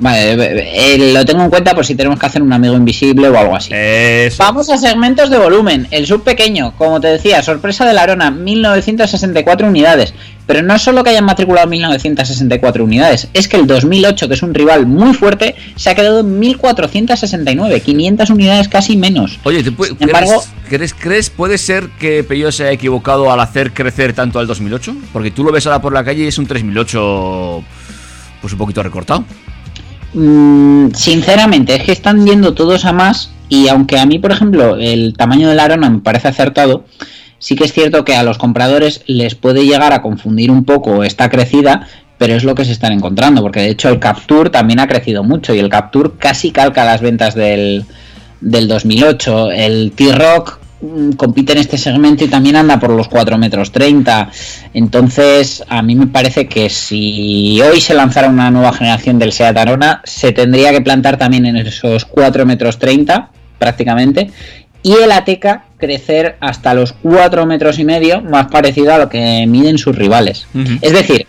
S5: Vale, eh, eh, lo tengo en cuenta por si tenemos que hacer un amigo invisible o algo así.
S4: Eso.
S5: Vamos a segmentos de volumen. El sub pequeño, como te decía, sorpresa de la Arona, 1964 unidades. Pero no es solo que hayan matriculado 1964 unidades, es que el 2008, que es un rival muy fuerte, se ha quedado en 1469, 500 unidades casi menos.
S4: Oye, ¿te pu-
S5: Sin embargo-
S4: ¿crees, crees, puede ser que Peugeot se haya equivocado al hacer crecer tanto al 2008? Porque tú lo ves ahora por la calle y es un 3008 pues un poquito recortado.
S5: Mm, sinceramente, es que están yendo todos a más y aunque a mí, por ejemplo, el tamaño de la Arona me parece acertado, sí que es cierto que a los compradores les puede llegar a confundir un poco esta crecida, pero es lo que se están encontrando, porque de hecho el Capture también ha crecido mucho y el Capture casi calca las ventas del, del 2008. El T-Rock compite en este segmento y también anda por los 4 metros 30. Entonces, a mí me parece que si hoy se lanzara una nueva generación del Seat Arona, se tendría que plantar también en esos 4 metros 30, prácticamente. Y el Ateca crecer hasta los 4 metros y medio, más parecido a lo que miden sus rivales. Es decir,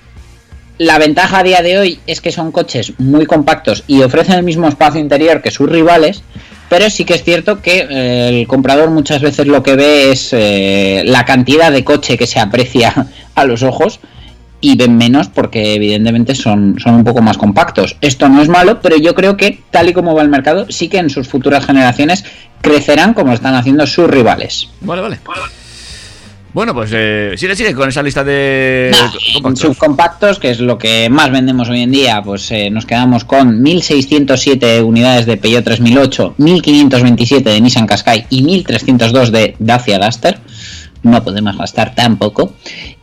S5: la ventaja a día de hoy es que son coches muy compactos y ofrecen el mismo espacio interior que sus rivales, pero sí que es cierto que eh, el comprador muchas veces lo que ve es eh, la cantidad de coche que se aprecia a los ojos y ven menos porque evidentemente son, son un poco más compactos. Esto no es malo, pero yo creo que tal y como va el mercado, sí que en sus futuras generaciones crecerán como están haciendo sus rivales.
S4: Vale, vale. Bueno, pues eh, sigue, sigue con esa lista de
S5: Nah,
S4: compactos.
S5: subcompactos, que es lo que más vendemos hoy en día, pues eh, nos quedamos con 1607 unidades de Peugeot 3008, 1527 de Nissan Qashqai y 1302 de Dacia Duster. No podemos gastar tampoco.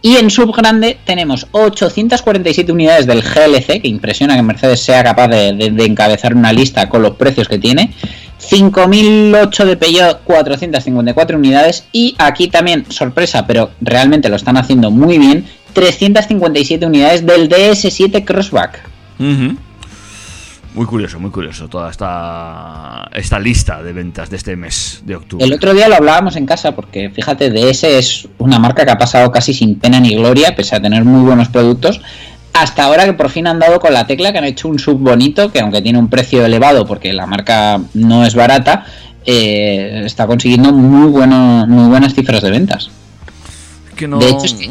S5: Y en subgrande tenemos 847 unidades del GLC, que impresiona que Mercedes sea capaz de, de- de encabezar una lista con los precios que tiene. 5.008 de Peugeot, 454 unidades. Y aquí también, sorpresa, pero realmente lo están haciendo muy bien, 357 unidades del DS7 Crossback.
S4: Muy curioso, muy curioso toda esta, esta lista de ventas de este mes de octubre.
S5: El otro día lo hablábamos en casa porque fíjate, DS es una marca que ha pasado casi sin pena ni gloria, pese a tener muy buenos productos. Hasta ahora que por fin han dado con la tecla, que han hecho un sub bonito, que aunque tiene un precio elevado porque la marca no es barata, eh, está consiguiendo muy, bueno, muy buenas cifras de ventas.
S4: Que no-
S5: De hecho, es que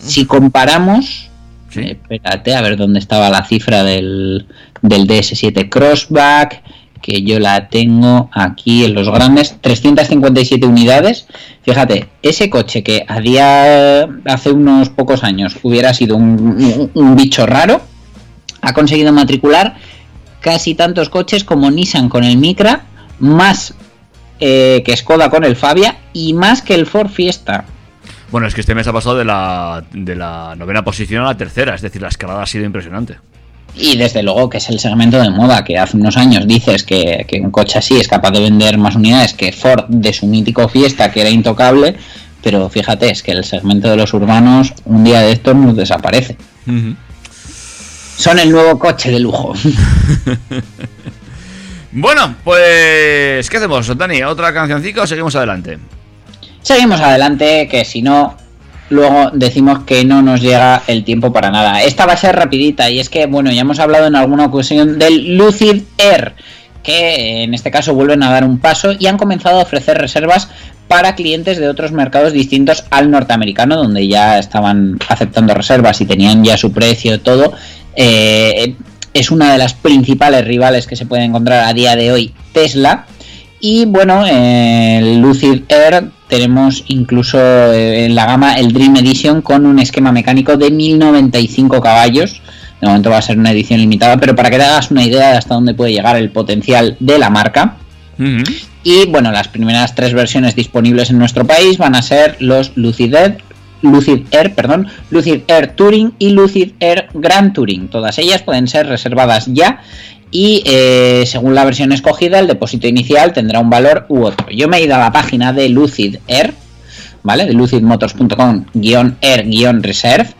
S5: si comparamos,
S4: Sí.
S5: eh, espérate a ver dónde estaba la cifra del, del DS7 Crossback, que yo la tengo aquí en los grandes, 357 unidades. Fíjate, ese coche que a día hace unos pocos años hubiera sido un, bicho raro, ha conseguido matricular casi tantos coches como Nissan con el Micra, más eh, que Skoda con el Fabia y más que el Ford Fiesta.
S4: Bueno, es que este mes ha pasado de la, de la novena posición a la tercera, es decir, la escalada ha sido impresionante.
S5: Y desde luego que es el segmento de moda que hace unos años dices que, que un coche así es capaz de vender más unidades que Ford de su mítico Fiesta que era intocable, pero fíjate, es que el segmento de los urbanos un día de estos nos desaparece. Son el nuevo coche de lujo.
S4: Bueno, pues ¿qué hacemos, Dani? ¿Otra cancioncita o seguimos adelante?
S5: Seguimos adelante, que si no, luego decimos que no nos llega el tiempo para nada. Esta va a ser rapidita y es que, bueno, ya hemos hablado en alguna ocasión del Lucid Air, que en este caso vuelven a dar un paso y han comenzado a ofrecer reservas para clientes de otros mercados distintos al norteamericano, donde ya estaban aceptando reservas y tenían ya su precio, todo. Eh, es una de las principales rivales que se puede encontrar a día de hoy Tesla. Y bueno, el Lucid Air tenemos incluso eh, en la gama el Dream Edition con un esquema mecánico de 1095 caballos. De momento va a ser una edición limitada, pero para que te hagas una idea de hasta dónde puede llegar el potencial de la marca. Y bueno, las primeras tres versiones disponibles en nuestro país van a ser los Lucid Air, Lucid Air, perdón, Lucid Air Touring y Lucid Air Grand Touring. Todas ellas pueden ser reservadas ya y eh, según la versión escogida el depósito inicial tendrá un valor u otro. Yo me he ido a la página de Lucid Air, ¿vale? De lucidmotors.com air reserve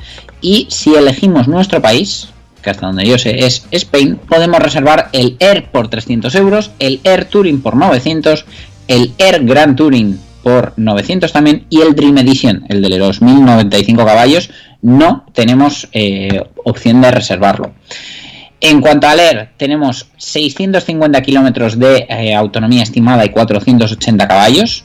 S5: y si elegimos nuestro país, que hasta donde yo sé es Spain, podemos reservar el Air por 300 euros, el Air Touring por 900, el Air Grand Touring por 900 también y el Dream Edition, el de los 1095 caballos, no tenemos eh, opción de reservarlo. En cuanto al Air, tenemos 650 kilómetros de eh, autonomía estimada y 480 caballos.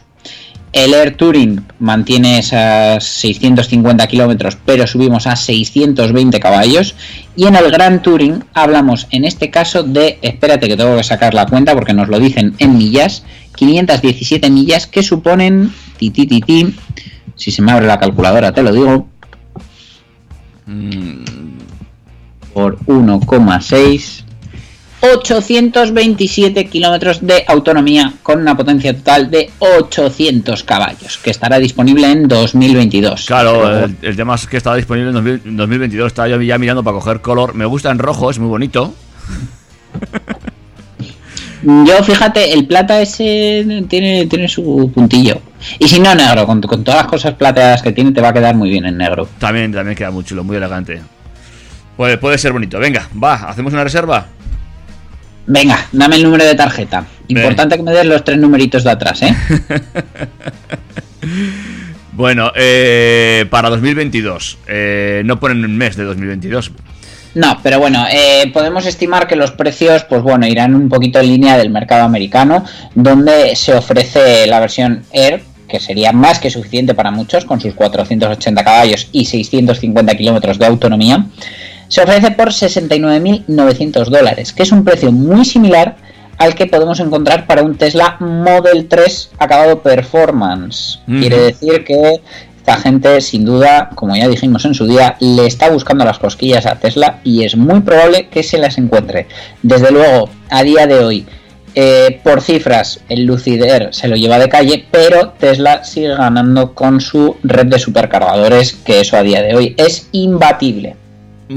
S5: El Air Touring mantiene esas 650 kilómetros, pero subimos a 620 caballos. Y en el Grand Touring hablamos en este caso de, espérate que tengo que sacar la cuenta porque nos lo dicen en millas, 517 millas que suponen, ti, si se me abre la calculadora te lo digo, por 1,6. 827 kilómetros de autonomía con una potencia total de 800 caballos, que estará disponible en 2022.
S4: Claro, el, el tema es que estaba disponible en 2000 en 2022. Estaba yo ya mirando para coger color. Me gusta en rojo, es muy bonito.
S5: Yo, fíjate, el plata ese tiene, tiene su puntillo. Y si no, negro, con, con todas las cosas plateadas que tiene, te va a quedar muy bien en negro.
S4: También, también queda muy chulo, muy elegante. Puede, puede ser bonito. Venga, va, hacemos una reserva.
S5: Venga, dame el número de tarjeta. Importante que me des los tres numeritos de atrás, ¿eh?
S4: Bueno, eh, para 2022. Eh, no ponen un mes de 2022.
S5: No, pero bueno, eh, podemos estimar que los precios, pues bueno, irán un poquito en línea del mercado americano, donde se ofrece la versión Air, que sería más que suficiente para muchos, con sus 480 caballos y 650 kilómetros de autonomía. Se ofrece por 69.900 dólares, que es un precio muy similar al que podemos encontrar para un Tesla Model 3 acabado Performance. Quiere decir que esta gente, sin duda, como ya dijimos en su día, le está buscando las cosquillas a Tesla y es muy probable que se las encuentre. Desde luego, a día de hoy, eh, por cifras, el Lucid Air se lo lleva de calle, pero Tesla sigue ganando con su red de supercargadores, que eso a día de hoy es imbatible.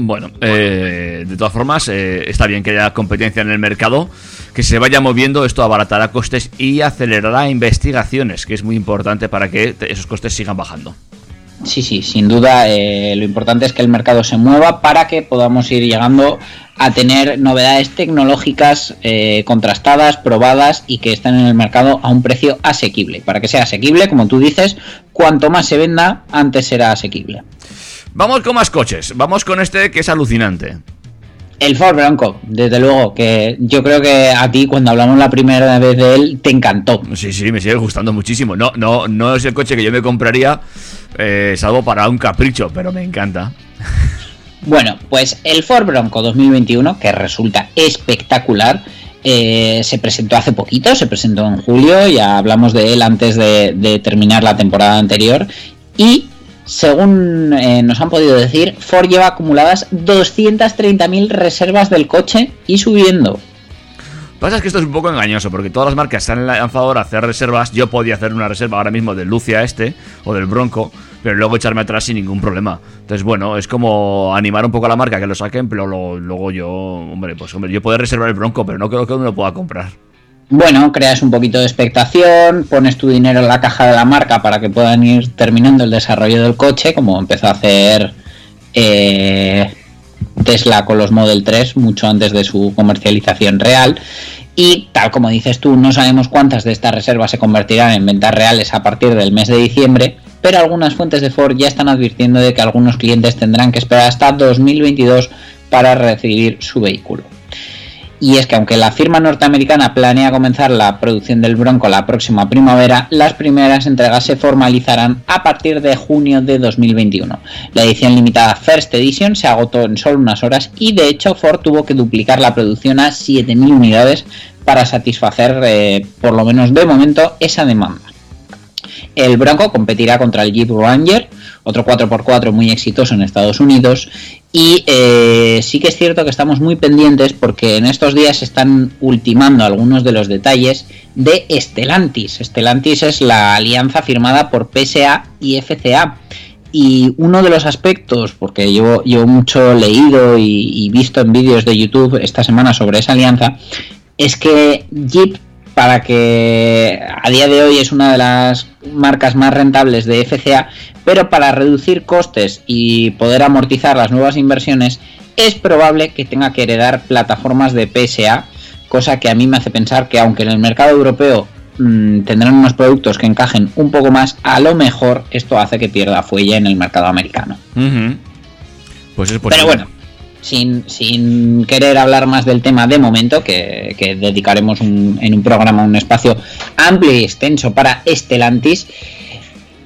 S4: Bueno, eh, de todas formas, eh, está bien que haya competencia en el mercado, que se vaya moviendo, esto abaratará costes y acelerará investigaciones, que es muy importante para que esos costes sigan bajando.
S5: Sí, sí, sin duda eh, lo importante es que el mercado se mueva para que podamos ir llegando a tener novedades tecnológicas eh, contrastadas, probadas y que estén en el mercado a un precio asequible. Para que sea asequible, como tú dices, cuanto más se venda, antes será asequible.
S4: Vamos con más coches, vamos con este que es alucinante.
S5: El Ford Bronco, desde luego, que yo creo que a ti cuando hablamos la primera vez de él te encantó.
S4: Sí, sí, me sigue gustando muchísimo. No, no, no es el coche que yo me compraría, eh, salvo para un capricho, pero me encanta.
S5: Bueno, pues el Ford Bronco 2021, que resulta espectacular, eh, se presentó hace poquito, se presentó en julio, ya hablamos de él antes de, de terminar la temporada anterior, y según eh, nos han podido decir, Ford lleva acumuladas 230.000 reservas del coche y subiendo.
S4: Pasa es que esto es un poco engañoso, porque todas las marcas se han lanzado ahora a hacer reservas. Yo podía hacer una reserva ahora mismo del Lucia este, o del Bronco, pero luego echarme atrás sin ningún problema. Entonces, bueno, es como animar un poco a la marca que lo saquen, pero luego yo, hombre, pues hombre, yo puedo reservar el Bronco, pero no creo que uno lo pueda comprar.
S5: Bueno, creas un poquito de expectación, pones tu dinero en la caja de la marca para que puedan ir terminando el desarrollo del coche, como empezó a hacer eh, Tesla con los Model 3 mucho antes de su comercialización real. Y tal como dices tú, no sabemos cuántas de estas reservas se convertirán en ventas reales a partir del mes de diciembre, pero algunas fuentes de Ford ya están advirtiendo de que algunos clientes tendrán que esperar hasta 2022 para recibir su vehículo. Y es que aunque la firma norteamericana planea comenzar la producción del Bronco la próxima primavera, las primeras entregas se formalizarán a partir de junio de 2021. La edición limitada First Edition se agotó en solo unas horas y de hecho Ford tuvo que duplicar la producción a 7.000 unidades para satisfacer, eh, por lo menos de momento, esa demanda. El Bronco competirá contra el Jeep Ranger, otro 4x4 muy exitoso en Estados Unidos. Y eh, sí que es cierto que estamos muy pendientes porque en estos días se están ultimando algunos de los detalles de Stellantis. Stellantis es la alianza firmada por PSA y FCA. Y uno de los aspectos, porque llevo, llevo mucho leído y, y visto en vídeos de YouTube esta semana sobre esa alianza, es que Jeep para que a día de hoy es una de las marcas más rentables de FCA, pero para reducir costes y poder amortizar las nuevas inversiones, es probable que tenga que heredar plataformas de PSA, cosa que a mí me hace pensar que aunque en el mercado europeo mmm, tendrán unos productos que encajen un poco más, a lo mejor esto hace que pierda fuelle en el mercado americano.
S4: Uh -huh. Pues es posible.
S5: Pero bueno, sin, sin, querer hablar más del tema de momento, que, que dedicaremos en un programa un espacio amplio y extenso para Estelantis,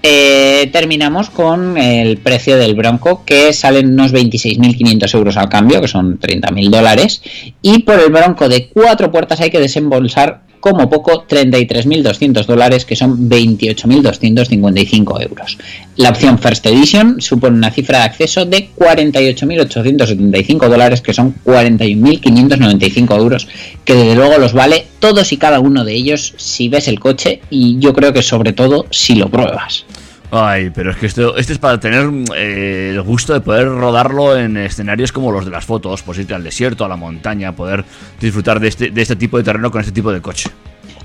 S5: eh, terminamos con el precio del Bronco, que salen unos 26.500 euros al cambio, que son 30.000 dólares, y por el Bronco de cuatro puertas hay que desembolsar como poco 33.200 dólares, que son 28.255 euros. La opción First Edition supone una cifra de acceso de 48.875 dólares, que son 41.595 euros, que desde luego los vale todos y cada uno de ellos si ves el coche y yo creo que sobre todo si lo pruebas.
S4: Ay, pero es que esto, este es para tener eh, el gusto de poder rodarlo en escenarios como los de las fotos, pues irte al desierto, a la montaña, poder disfrutar de este, de este tipo de terreno con este tipo de coche.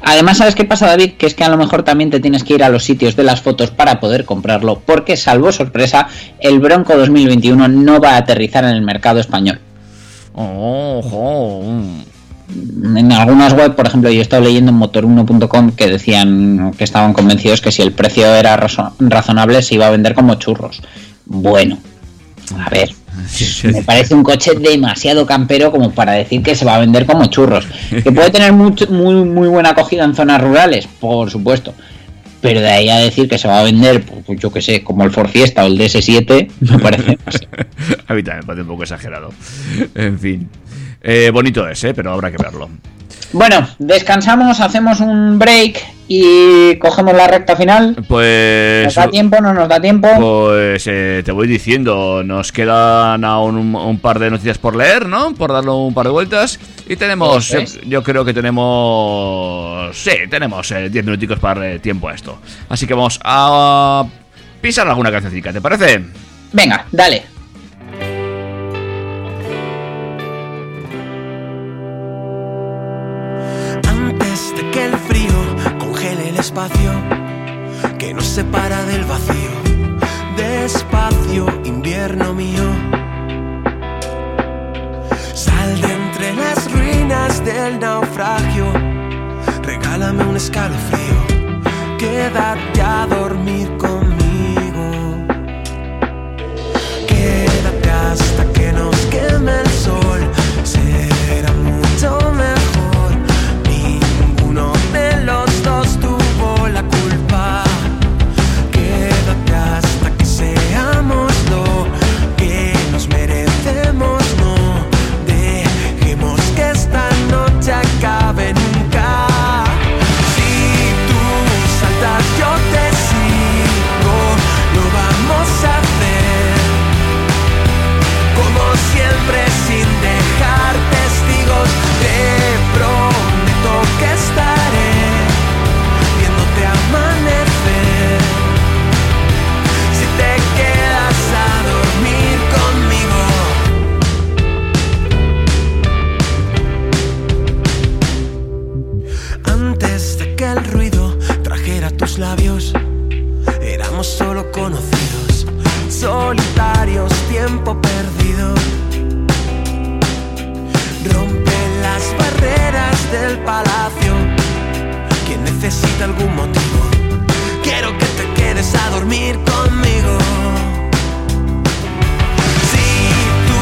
S5: Además, ¿sabes qué pasa, David? Que es que a lo mejor también te tienes que ir a los sitios de las fotos para poder comprarlo, porque salvo sorpresa, el Bronco 2021 no va a aterrizar en el mercado español.
S4: Oh, oh.
S5: En algunas web, por ejemplo, yo he estado leyendo en motor1.com que decían que estaban convencidos que si el precio era razonable se iba a vender como churros. Bueno, a ver, me parece un coche demasiado campero como para decir que se va a vender como churros. Que puede tener muy, muy, muy buena acogida en zonas rurales, por supuesto. Pero de ahí a decir que se va a vender, pues yo que sé, como el Ford Fiesta o el DS7, me parece.
S4: a mí también me parece un poco exagerado. En fin. Eh, bonito es, ¿eh? pero habrá que verlo.
S5: Bueno, descansamos, hacemos un break y cogemos la recta final.
S4: Pues.
S5: ¿Nos da tiempo? ¿No nos da tiempo?
S4: Pues eh, te voy diciendo, nos quedan aún un, un, par de noticias por leer, ¿no? Por darle un par de vueltas. Y tenemos, es. yo creo que tenemos. Sí, tenemos 10 eh, minuticos para darle tiempo a esto. Así que vamos a pisar alguna cancioncita, ¿te parece?
S5: Venga, dale.
S10: Separa del vacío. Despacio, invierno mío. Sal de entre las ruinas del naufragio. Regálame un escalofrío. Quédate a dormir éramos solo conocidos, solitarios, tiempo perdido. Rompe las barreras del palacio. Quien necesita algún motivo, quiero que te quedes a dormir conmigo. Si tú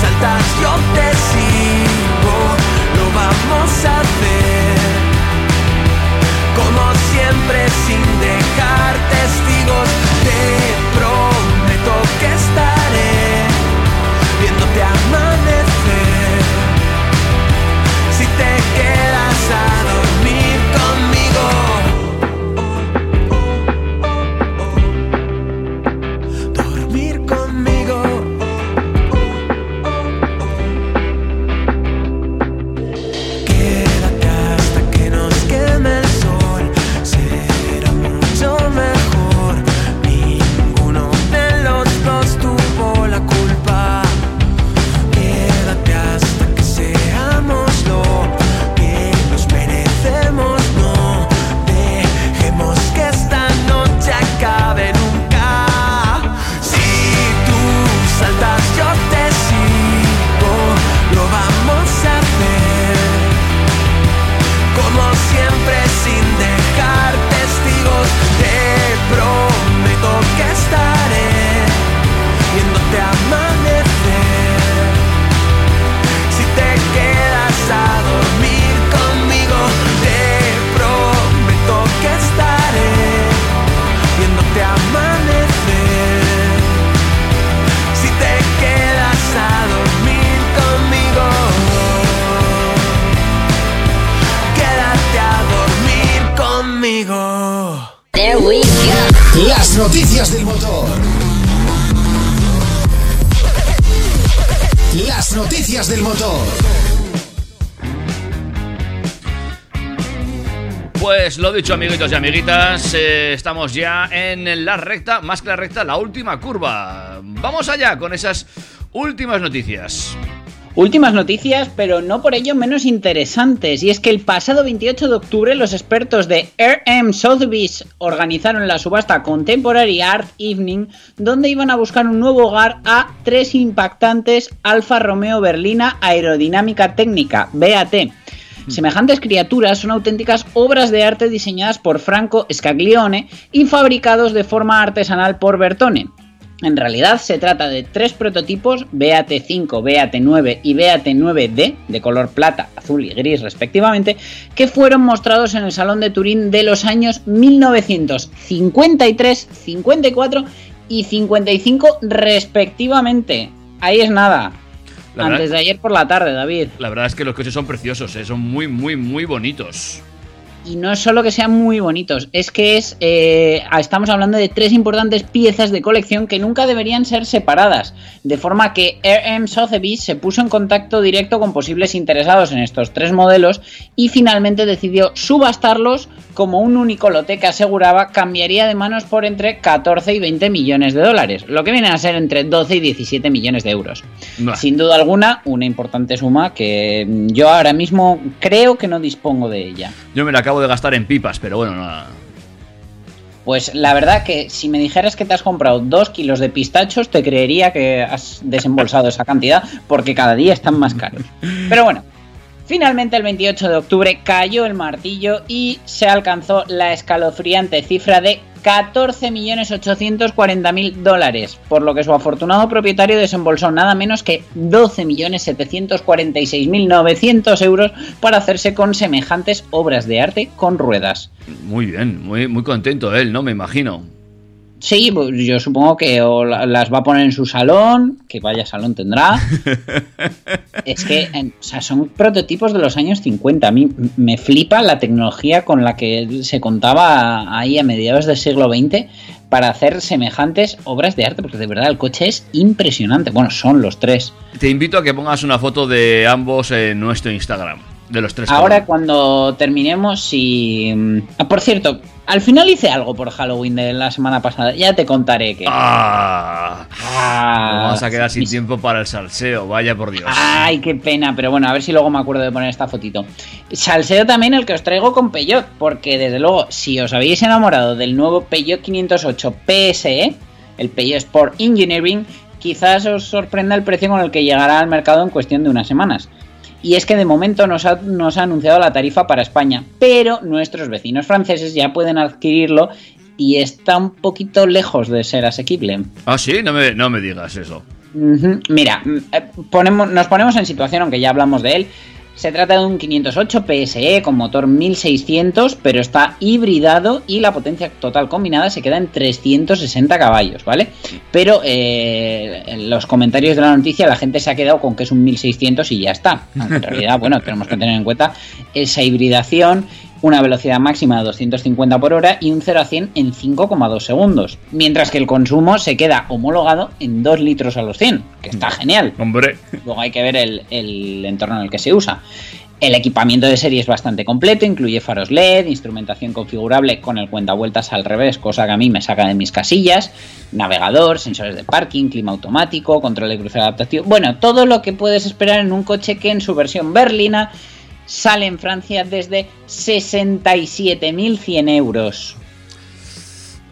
S10: saltas, yo te sigo. Lo como siempre sin dejar testigos. Te prometo que estaré viéndote amanecer si te quedas a dormir.
S8: Noticias del motor. Las noticias del motor.
S4: Pues lo dicho, amiguitos y amiguitas, eh, estamos ya en la recta, más que la recta, la última curva. Vamos allá con esas últimas noticias.
S5: Últimas noticias, pero no por ello menos interesantes, y es que el pasado 28 de octubre los expertos de RM Sotheby's organizaron la subasta Contemporary Art Evening, donde iban a buscar un nuevo hogar a tres impactantes Alfa Romeo Berlina Aerodinámica Técnica, BAT. Semejantes criaturas son auténticas obras de arte diseñadas por Franco Scaglione y fabricados de forma artesanal por Bertone. En realidad se trata de tres prototipos, BAT5, BAT9 y BAT9D, de color plata, azul y gris respectivamente, que fueron mostrados en el Salón de Turín de los años 1953, 54 y 55 respectivamente. Ahí es nada.
S4: La
S5: Antes
S4: verdad-
S5: de ayer por la tarde, David.
S4: La verdad es que los coches son preciosos, eh, son muy, muy, muy bonitos.
S5: Y no es solo que sean muy bonitos, es que es eh, estamos hablando de tres importantes piezas de colección que nunca deberían ser separadas, de forma que RM Sotheby's se puso en contacto directo con posibles interesados en estos tres modelos y finalmente decidió subastarlos como un único lote que aseguraba cambiaría de manos por entre 14 y 20 millones de dólares, lo que viene a ser entre 12 y 17 millones de euros.
S4: Bah.
S5: Sin duda alguna, una importante suma que yo ahora mismo creo que no dispongo de ella.
S4: Yo me la acabo de gastar en pipas, pero bueno, nada.
S5: Pues la verdad que si me dijeras que te has comprado dos kilos de pistachos, te creería que has desembolsado esa cantidad porque cada día están más caros. Pero bueno, finalmente el 28 de octubre cayó el martillo y se alcanzó la escalofriante cifra de 14.840.000 dólares, por lo que su afortunado propietario desembolsó nada menos que 12.746.900 euros para hacerse con semejantes obras de arte con ruedas.
S4: Muy bien, muy, muy contento él, ¿no? Me imagino.
S5: Sí, pues yo supongo que o la- las va a poner en su salón, que vaya salón tendrá. es que, o sea, son prototipos de los años 50. A mí me flipa la tecnología con la que se contaba ahí a mediados del siglo XX para hacer semejantes obras de arte, porque de verdad el coche es impresionante. Bueno, son los tres.
S4: Te invito a que pongas una foto de ambos en nuestro Instagram. De los tres.
S5: Ahora cuando terminemos, si... Ah, por cierto, al final hice algo por Halloween de la semana pasada. Ya te contaré que...
S4: ¡Ah!
S5: Ah,
S4: vamos a quedar sin
S5: mis-
S4: tiempo para el salseo, vaya por Dios.
S5: Ay, qué pena, pero bueno, a ver si luego me acuerdo de poner esta fotito. Salseo también el que os traigo con Peugeot, porque desde luego, si os habéis enamorado del nuevo Peugeot 508 PSE, el Peugeot Sport Engineering, quizás os sorprenda el precio con el que llegará al mercado en cuestión de unas semanas. Y es que de momento nos ha, nos ha anunciado la tarifa para España, pero nuestros vecinos franceses ya pueden adquirirlo y está un poquito lejos de ser asequible.
S4: Ah, sí, no me, no me digas eso.
S5: Mira, eh, ponemos, nos ponemos en situación, aunque ya hablamos de él. Se trata de un 508 PSE con motor 1600, pero está hibridado y la potencia total combinada se queda en 360 caballos, ¿vale? Pero eh, en los comentarios de la noticia la gente se ha quedado con que es un 1600 y ya está. En realidad, bueno, tenemos que tener en cuenta esa hibridación una velocidad máxima de 250 por hora y un 0 a 100 en 5,2 segundos. Mientras que el consumo se queda homologado en 2 litros a los 100, que está genial.
S4: Hombre.
S5: Luego hay que ver el, el entorno en el que se usa. El equipamiento de serie es bastante completo, incluye faros LED, instrumentación configurable con el cuentavueltas al revés, cosa que a mí me saca de mis casillas, navegador, sensores de parking, clima automático, control de crucero adaptativo. Bueno, todo lo que puedes esperar en un coche que en su versión berlina sale en Francia desde 67.100 euros.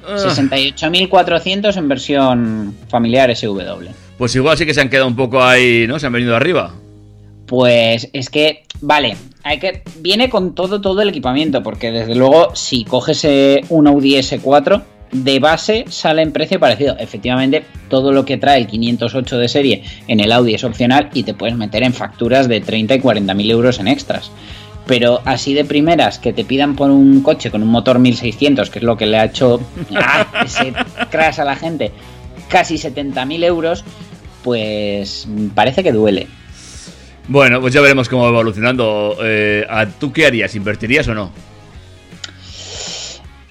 S4: Ah.
S5: 68.400 en versión familiar SW.
S4: Pues igual sí que se han quedado un poco ahí, ¿no? Se han venido arriba.
S5: Pues es que, vale, hay que viene con todo todo el equipamiento, porque desde luego si coges eh, un Audi S4 de base sale en precio parecido. Efectivamente, todo lo que trae el 508 de serie en el Audi es opcional y te puedes meter en facturas de 30 y 40 mil euros en extras. Pero así de primeras que te pidan por un coche con un motor 1600, que es lo que le ha hecho ¡ah! ese crash a la gente, casi 70 mil euros, pues parece que duele.
S4: Bueno, pues ya veremos cómo va evolucionando. Eh, ¿a ¿Tú qué harías? ¿Invertirías o no?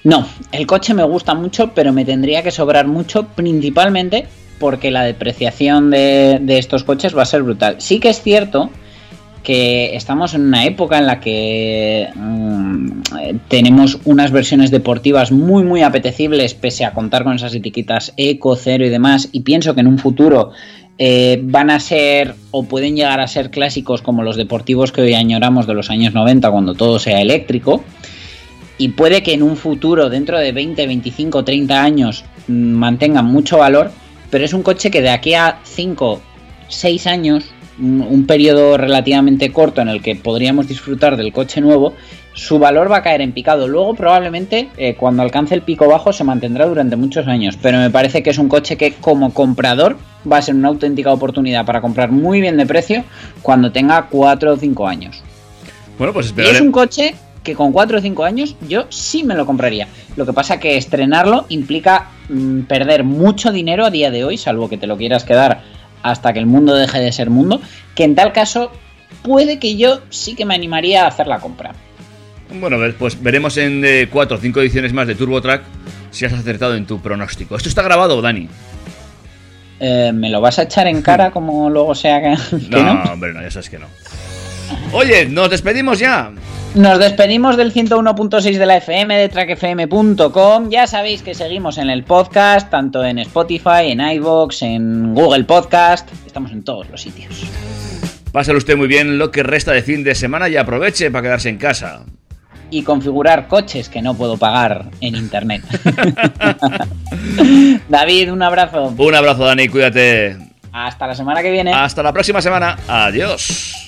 S5: No, el coche me gusta mucho, pero me tendría que sobrar mucho, principalmente porque la depreciación de, estos coches va a ser brutal. Sí que es cierto que estamos en una época en la que mm, tenemos unas versiones deportivas muy muy apetecibles pese a contar con esas etiquetas eco, cero y demás y pienso que en un futuro eh, van a ser o pueden llegar a ser clásicos como los deportivos que hoy añoramos de los años 90 cuando todo sea eléctrico y puede que en un futuro dentro de 20, 25, 30 años mm, mantengan mucho valor pero es un coche que de aquí a 5, 6 años un, un periodo relativamente corto en el que podríamos disfrutar del coche nuevo, su valor va a caer en picado. Luego probablemente eh, cuando alcance el pico bajo se mantendrá durante muchos años, pero me parece que es un coche que como comprador va a ser una auténtica oportunidad para comprar muy bien de precio cuando tenga 4 o 5 años.
S4: Bueno, pues
S5: Y
S4: esperaré.
S5: es un coche que con 4 o 5 años yo sí me lo compraría. Lo que pasa que estrenarlo implica mm, perder mucho dinero a día de hoy, salvo que te lo quieras quedar hasta que el mundo deje de ser mundo, que en tal caso puede que yo sí que me animaría a hacer la compra.
S4: Bueno, pues veremos en 4 o 5 ediciones más de Turbo Track si has acertado en tu pronóstico. ¿Esto está grabado, Dani?
S5: Eh, ¿Me lo vas a echar en cara como luego sea que, que
S4: No,
S5: no?
S4: hombre, no, ya sabes que no. Oye, nos despedimos ya.
S5: Nos despedimos del 101.6 de la FM de trackfm.com. Ya sabéis que seguimos en el podcast, tanto en Spotify, en iVoox, en Google Podcast. Estamos en todos los sitios.
S4: Pásalo usted muy bien lo que resta de fin de semana y aproveche para quedarse en casa.
S5: Y configurar coches que no puedo pagar en internet. David, un abrazo.
S4: Un abrazo, Dani, cuídate.
S5: Hasta la semana que viene.
S4: Hasta la próxima semana. Adiós.